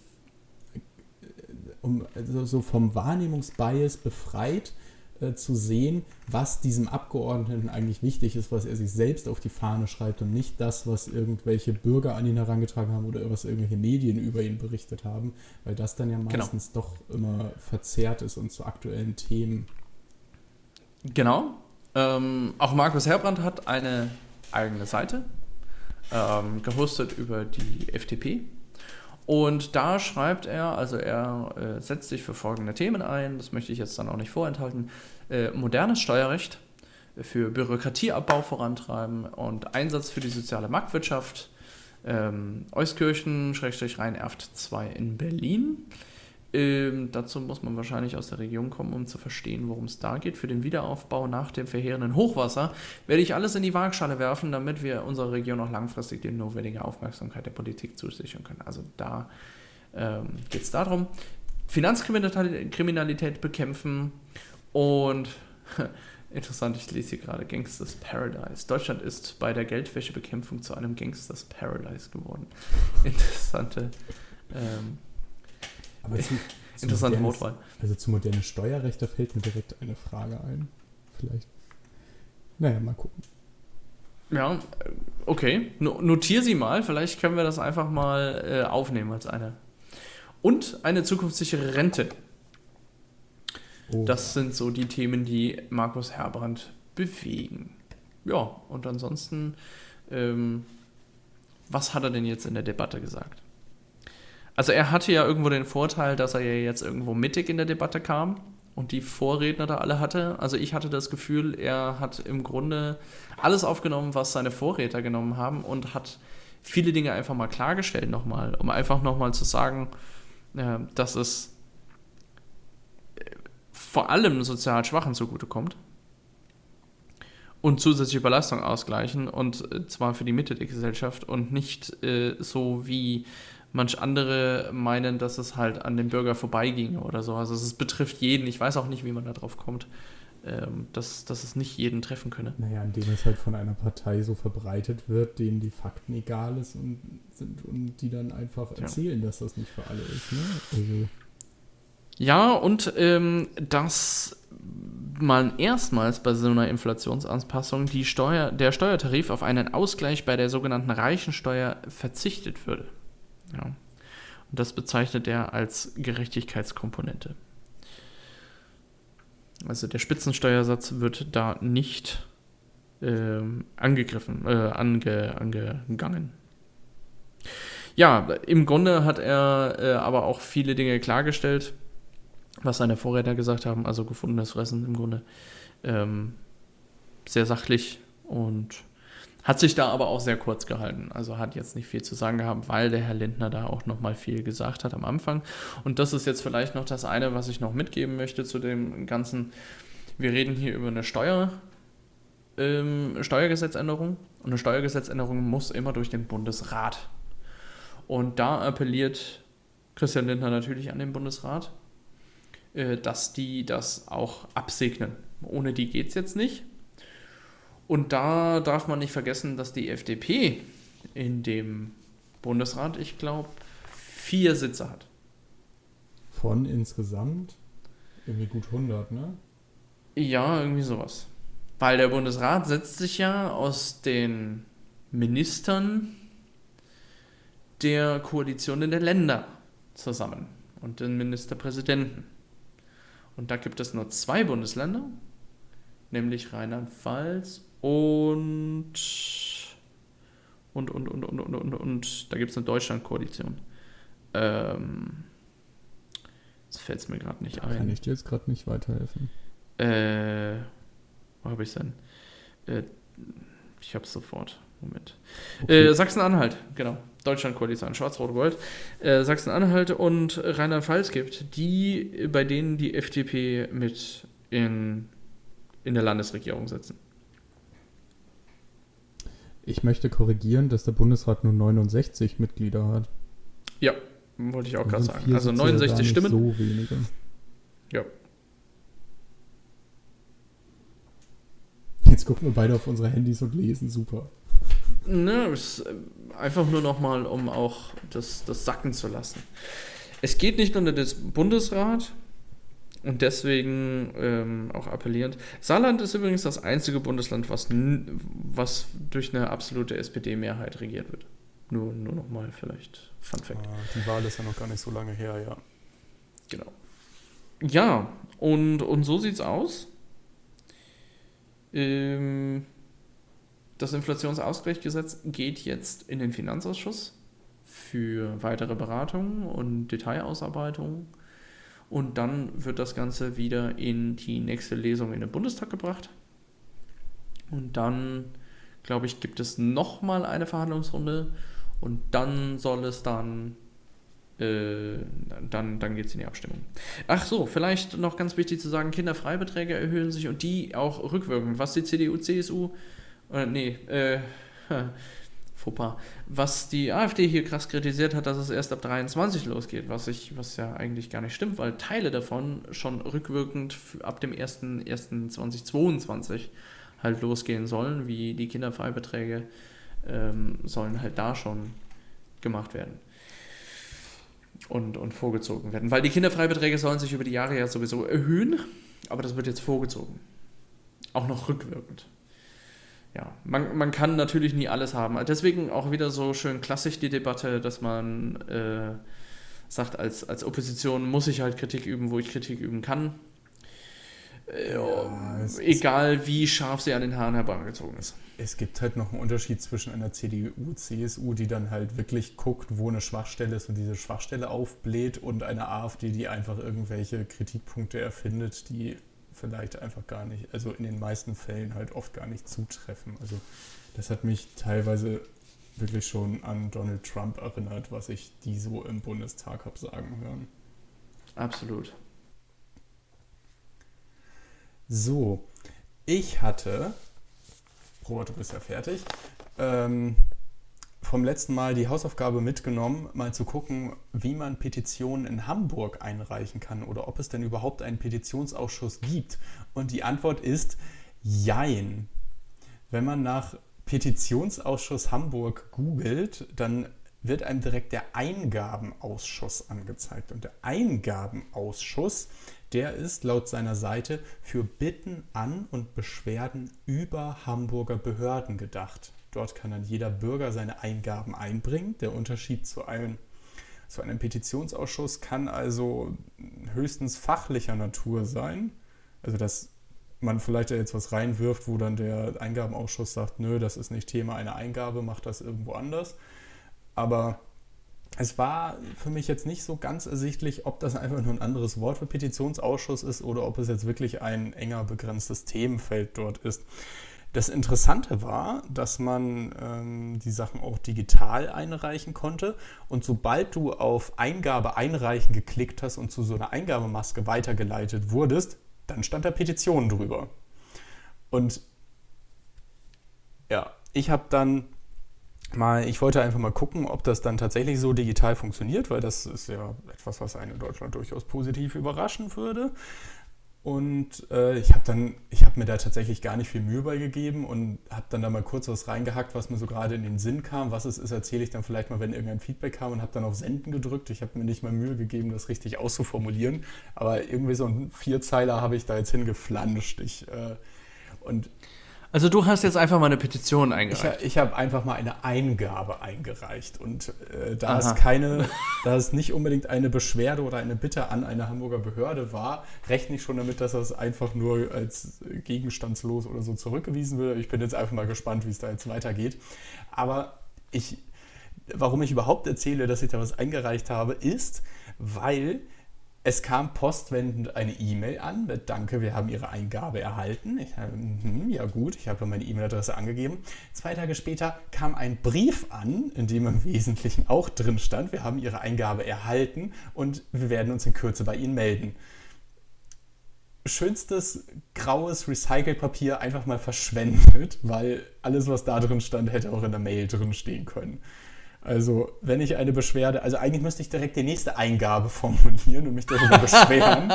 um also so vom Wahrnehmungsbias befreit äh, zu sehen, was diesem Abgeordneten eigentlich wichtig ist, was er sich selbst auf die Fahne schreibt und nicht das, was irgendwelche Bürger an ihn herangetragen haben oder was irgendwelche Medien über ihn berichtet haben, weil das dann ja Genau. meistens doch immer verzerrt ist und zu aktuellen Themen. Genau. Ähm, auch Markus Herbrand hat eine eigene Seite, ähm, gehostet über die FDP. Und da schreibt er, also er äh, setzt sich für folgende Themen ein, das möchte ich jetzt dann auch nicht vorenthalten, äh, modernes Steuerrecht, für Bürokratieabbau vorantreiben und Einsatz für die soziale Marktwirtschaft, ähm, Euskirchen, Rhein-Erft 2 in Berlin. Ähm, dazu muss man wahrscheinlich aus der Region kommen, um zu verstehen, worum es da geht. Für den Wiederaufbau nach dem verheerenden Hochwasser werde ich alles in die Waagschale werfen, damit wir unserer Region auch langfristig die notwendige Aufmerksamkeit der Politik zusichern können. Also da ähm, geht es darum, Finanzkriminalität Kriminalität bekämpfen und interessant, ich lese hier gerade Gangsters Paradise. Deutschland ist bei der Geldwäschebekämpfung zu einem Gangsters Paradise geworden. Interessante ähm, Aber zu, zu Interessante modernes- Wortwahl. Also zu modernes Steuerrecht, da fällt mir direkt eine Frage ein. Vielleicht. Naja, mal gucken. Ja, okay. No notier sie mal. Vielleicht können wir das einfach mal äh, aufnehmen als eine. Und eine zukunftssichere Rente. Oh, Das sind so die Themen, die Markus Herbrand bewegen. Ja, und ansonsten, ähm, was hat er denn jetzt in der Debatte gesagt? Also er hatte ja irgendwo den Vorteil, dass er ja jetzt irgendwo mittig in der Debatte kam und die Vorredner da alle hatte. Also ich hatte das Gefühl, er hat im Grunde alles aufgenommen, was seine Vorredner genommen haben und hat viele Dinge einfach mal klargestellt nochmal, um einfach nochmal zu sagen, äh, dass es äh, vor allem sozial Schwachen zugutekommt und zusätzliche Belastung ausgleichen und äh, zwar für die Mitte der Gesellschaft und nicht so wie manch andere meinen, dass es halt an dem Bürger vorbeiginge oder so. Also es betrifft jeden. Ich weiß auch nicht, wie man da drauf kommt, ähm, dass, dass es nicht jeden treffen könne. Naja, indem es halt von einer Partei so verbreitet wird, denen die Fakten egal ist und sind und die dann einfach erzählen, dass das nicht für alle ist. Ne? Also, Ja, und ähm, dass man erstmals bei so einer Inflationsanpassung die Steuer, der Steuertarif auf einen Ausgleich bei der sogenannten Reichensteuer verzichtet würde. Ja. Und das bezeichnet er als Gerechtigkeitskomponente. Also der Spitzensteuersatz wird da nicht ähm, angegriffen, äh, ange, angegangen. Ja, im Grunde hat er äh, aber auch viele Dinge klargestellt, was seine Vorredner gesagt haben, also gefundenes Fressen im Grunde. Ähm, sehr sachlich und hat sich da aber auch sehr kurz gehalten. Also hat jetzt nicht viel zu sagen gehabt, weil der Herr Lindner da auch nochmal viel gesagt hat am Anfang. Und das ist jetzt vielleicht noch das eine, was ich noch mitgeben möchte zu dem Ganzen. Wir reden hier über eine Steuer, ähm, Steuergesetzänderung. Und eine Steuergesetzänderung muss immer durch den Bundesrat. Und da appelliert Christian Lindner natürlich an den Bundesrat, äh, dass die das auch absegnen. Ohne die geht es jetzt nicht. Und da darf man nicht vergessen, dass die FDP in dem Bundesrat, ich glaube, vier Sitze hat. von insgesamt irgendwie gut 100, ne? Ja, irgendwie sowas. Weil der Bundesrat setzt sich ja aus den Ministern der Koalitionen der Länder zusammen und den Ministerpräsidenten. Und da gibt es nur zwei Bundesländer, nämlich Rheinland-Pfalz und und und und und und und, und da gibt es eine Deutschland-Koalition. Ähm, jetzt fällt es mir gerade nicht ein. Kann ich dir jetzt gerade nicht weiterhelfen. Äh, wo habe ich denn? Äh, ich habe es sofort. Moment. Okay. Äh, Sachsen-Anhalt, genau. Deutschland-Koalition, Schwarz-Rot-Gold. Äh, Sachsen-Anhalt und Rheinland-Pfalz gibt, die, bei denen die FDP mit in, in der Landesregierung sitzen. Ich möchte korrigieren, dass der Bundesrat nur 69 Mitglieder hat. Ja, wollte ich auch gerade sagen. Also Sitze ja gar 69 nicht Stimmen. So wenige. Ja. Jetzt gucken wir beide auf unsere Handys und lesen. Super. Ne, ist äh, einfach nur nochmal, um auch das, das sacken zu lassen. Es geht nicht nur um den Bundesrat, und deswegen ähm, auch appellierend. Saarland ist übrigens das einzige Bundesland, was, was durch eine absolute SPD-Mehrheit regiert wird. Nur, nur nochmal vielleicht Fun Fact. Ah, die Wahl ist ja noch gar nicht so lange her, ja. Genau. Ja, und, und so sieht's aus. Ähm, das Inflationsausgleichsgesetz geht jetzt in den Finanzausschuss für weitere Beratungen und Detailausarbeitungen. Und dann wird das Ganze wieder in die nächste Lesung in den Bundestag gebracht. Und dann, glaube ich, gibt es nochmal eine Verhandlungsrunde. Und dann soll es dann, äh, dann, dann geht es in die Abstimmung. Ach so, vielleicht noch ganz wichtig zu sagen, Kinderfreibeträge erhöhen sich und die auch rückwirkend. Was die CDU, CSU oder nee, äh, Fauxpas. Was die AfD hier krass kritisiert hat, dass es erst ab 23 losgeht, was, ich, was ja eigentlich gar nicht stimmt, weil Teile davon schon rückwirkend ab dem 1.1.2022 halt losgehen sollen, wie die Kinderfreibeträge ähm, sollen halt da schon gemacht werden und, und vorgezogen werden. Weil die Kinderfreibeträge sollen sich über die Jahre ja sowieso erhöhen, aber das wird jetzt vorgezogen. Auch noch rückwirkend ja, man, man kann natürlich nie alles haben. Deswegen auch wieder so schön klassisch die Debatte, dass man äh, sagt, als, als Opposition muss ich halt Kritik üben, wo ich Kritik üben kann. Äh, ja, egal wie scharf sie an den Haaren herangezogen ist. Es gibt halt noch einen Unterschied zwischen einer CDU, CSU, die dann halt wirklich guckt, wo eine Schwachstelle ist und diese Schwachstelle aufbläht und einer AfD, die einfach irgendwelche Kritikpunkte erfindet, die vielleicht einfach gar nicht, also in den meisten Fällen halt oft gar nicht zutreffen. Also das hat mich teilweise wirklich schon an Donald Trump erinnert, was ich die so im Bundestag habe sagen hören. Absolut. So, ich hatte, Robert, du bist ja fertig, ähm, vom letzten Mal die Hausaufgabe mitgenommen, mal zu gucken, wie man Petitionen in Hamburg einreichen kann oder ob es denn überhaupt einen Petitionsausschuss gibt. Und die Antwort ist Jein. Wenn man nach Petitionsausschuss Hamburg googelt, dann wird einem direkt der Eingabenausschuss angezeigt. Und der Eingabenausschuss, der ist laut seiner Seite für Bitten an und Beschwerden über Hamburger Behörden gedacht. Dort kann dann jeder Bürger seine Eingaben einbringen. Der Unterschied zu einem, zu einem Petitionsausschuss kann also höchstens fachlicher Natur sein. Also dass man vielleicht da jetzt was reinwirft, wo dann der Eingabenausschuss sagt, nö, das ist nicht Thema einer Eingabe, macht das irgendwo anders. Aber es war für mich jetzt nicht so ganz ersichtlich, ob das einfach nur ein anderes Wort für Petitionsausschuss ist oder ob es jetzt wirklich ein enger begrenztes Themenfeld dort ist. Das Interessante war, dass man ähm, die Sachen auch digital einreichen konnte. Und sobald du auf Eingabe einreichen geklickt hast und zu so einer Eingabemaske weitergeleitet wurdest, dann stand da Petition drüber. Und ja, ich habe dann mal, ich wollte einfach mal gucken, ob das dann tatsächlich so digital funktioniert, weil das ist ja etwas, was einen in Deutschland durchaus positiv überraschen würde. Und äh, ich habe dann, ich habe mir da tatsächlich gar nicht viel Mühe beigegeben und habe dann da mal kurz was reingehackt, was mir so gerade in den Sinn kam. Was es ist, erzähle ich dann vielleicht mal, wenn irgendein Feedback kam und habe dann auf Senden gedrückt. Ich habe mir nicht mal Mühe gegeben, das richtig auszuformulieren. Aber irgendwie so ein Vierzeiler habe ich da jetzt hingeflanscht. Ich, äh, und also du hast jetzt einfach mal eine Petition eingereicht. Ich, ich habe einfach mal eine Eingabe eingereicht und äh, da es keine, da es nicht unbedingt eine Beschwerde oder eine Bitte an eine Hamburger Behörde war, rechne ich schon damit, dass das einfach nur als gegenstandslos oder so zurückgewiesen wird. Ich bin jetzt einfach mal gespannt, wie es da jetzt weitergeht. Aber ich, warum ich überhaupt erzähle, dass ich da was eingereicht habe, ist, weil es kam postwendend eine E-Mail an mit Danke, wir haben Ihre Eingabe erhalten. Ich, hm, ja gut, ich habe meine E-Mail-Adresse angegeben. Zwei Tage später kam ein Brief an, in dem im Wesentlichen auch drin stand, wir haben Ihre Eingabe erhalten und wir werden uns in Kürze bei Ihnen melden. Schönstes graues Recycelpapier einfach mal verschwendet, weil alles, was da drin stand, hätte auch in der Mail drin stehen können. Also, wenn ich eine Beschwerde, also eigentlich müsste ich direkt die nächste Eingabe formulieren und mich darüber beschweren,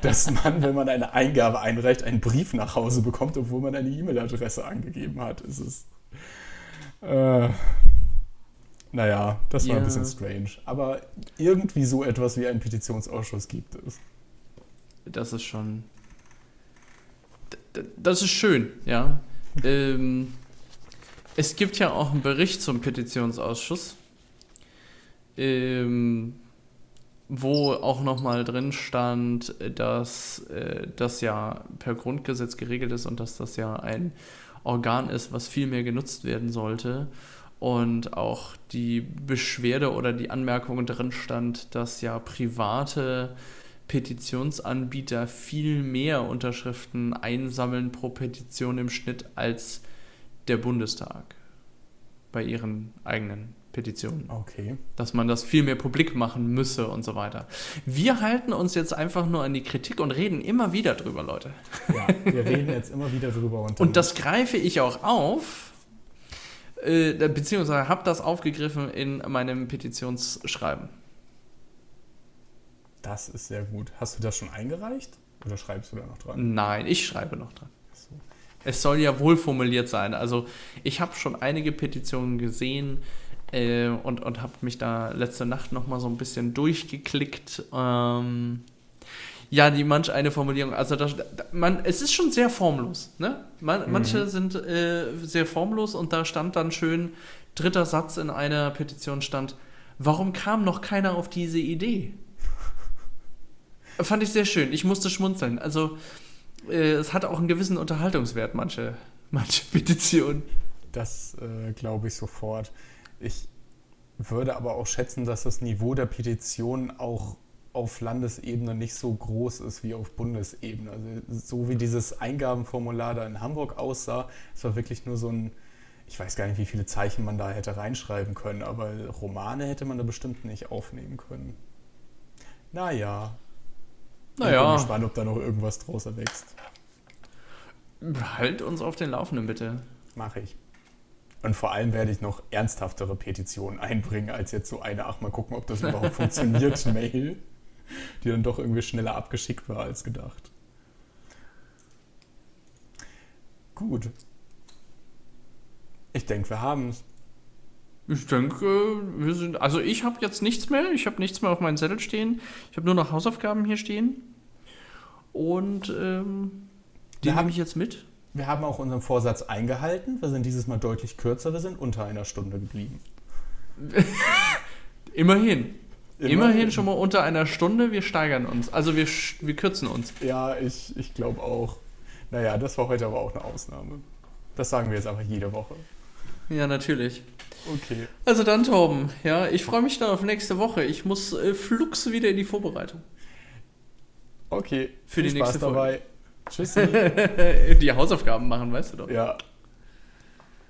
dass man, wenn man eine Eingabe einreicht, einen Brief nach Hause bekommt, obwohl man eine E-Mail-Adresse angegeben hat. Es ist. Äh, naja, das war yeah. ein bisschen strange. Aber irgendwie so etwas wie ein Petitionsausschuss gibt es. das ist schon. Das ist schön, ja. ähm, es gibt ja auch einen Bericht zum Petitionsausschuss, ähm, wo auch nochmal drin stand, dass äh, das ja per Grundgesetz geregelt ist und dass das ja ein Organ ist, was viel mehr genutzt werden sollte. Und auch die Beschwerde oder die Anmerkung drin stand, dass ja private Petitionsanbieter viel mehr Unterschriften einsammeln pro Petition im Schnitt als der Bundestag bei ihren eigenen Petitionen. Okay. Dass man das viel mehr publik machen müsse und so weiter. Wir halten uns jetzt einfach nur an die Kritik und reden immer wieder drüber, Leute. Ja, wir reden jetzt immer wieder drüber. Und, und das greife ich auch auf, äh, beziehungsweise habe das aufgegriffen in meinem Petitionsschreiben. Das ist sehr gut. Hast du das schon eingereicht oder schreibst du da noch dran? Nein, ich schreibe noch dran. Es soll ja wohl formuliert sein. Also ich habe schon einige Petitionen gesehen, äh, und, und habe mich da letzte Nacht noch mal so ein bisschen durchgeklickt. Ähm, ja, die manch eine Formulierung, also das, man, es ist schon sehr formlos. Ne? Man, mhm. Manche sind äh, sehr formlos und da stand dann schön, dritter Satz in einer Petition stand, warum kam noch keiner auf diese Idee? Fand ich sehr schön. Ich musste schmunzeln. Also äh, es hat auch einen gewissen Unterhaltungswert, manche, manche Petitionen. Das äh, glaube ich sofort. Ich würde aber auch schätzen, dass das Niveau der Petition auch auf Landesebene nicht so groß ist wie auf Bundesebene. Also so wie dieses Eingabenformular da in Hamburg aussah, es war wirklich nur so ein, ich weiß gar nicht, wie viele Zeichen man da hätte reinschreiben können, aber Romane hätte man da bestimmt nicht aufnehmen können. Naja. Naja. Ich bin gespannt, ob da noch irgendwas draus erwächst. Halt uns auf den Laufenden, bitte. Mache ich. Und vor allem werde ich noch ernsthaftere Petitionen einbringen, als jetzt so eine, ach mal gucken, ob das überhaupt funktioniert, Mail, die dann doch irgendwie schneller abgeschickt war als gedacht. Gut. Ich denke, wir haben es. Ich denke, wir sind. Also ich habe jetzt nichts mehr. Ich habe nichts mehr auf meinem Zettel stehen. Ich habe nur noch Hausaufgaben hier stehen. Und ähm, die nehme ich jetzt mit. Wir haben auch unseren Vorsatz eingehalten. Wir sind dieses Mal deutlich kürzer. Wir sind unter einer Stunde geblieben. Immerhin. Immerhin. Immerhin schon mal unter einer Stunde. Wir steigern uns. Also wir, wir kürzen uns. Ja, ich, ich glaube auch. Naja, das war heute aber auch eine Ausnahme. Das sagen wir jetzt einfach jede Woche. Ja, natürlich. Okay. Also dann, Torben, ja, ich freue mich dann auf nächste Woche. Ich muss äh, flugs wieder in die Vorbereitung. Okay. Für die Spaß nächste dabei. Tschüssi. die Hausaufgaben machen, weißt du doch. Ja.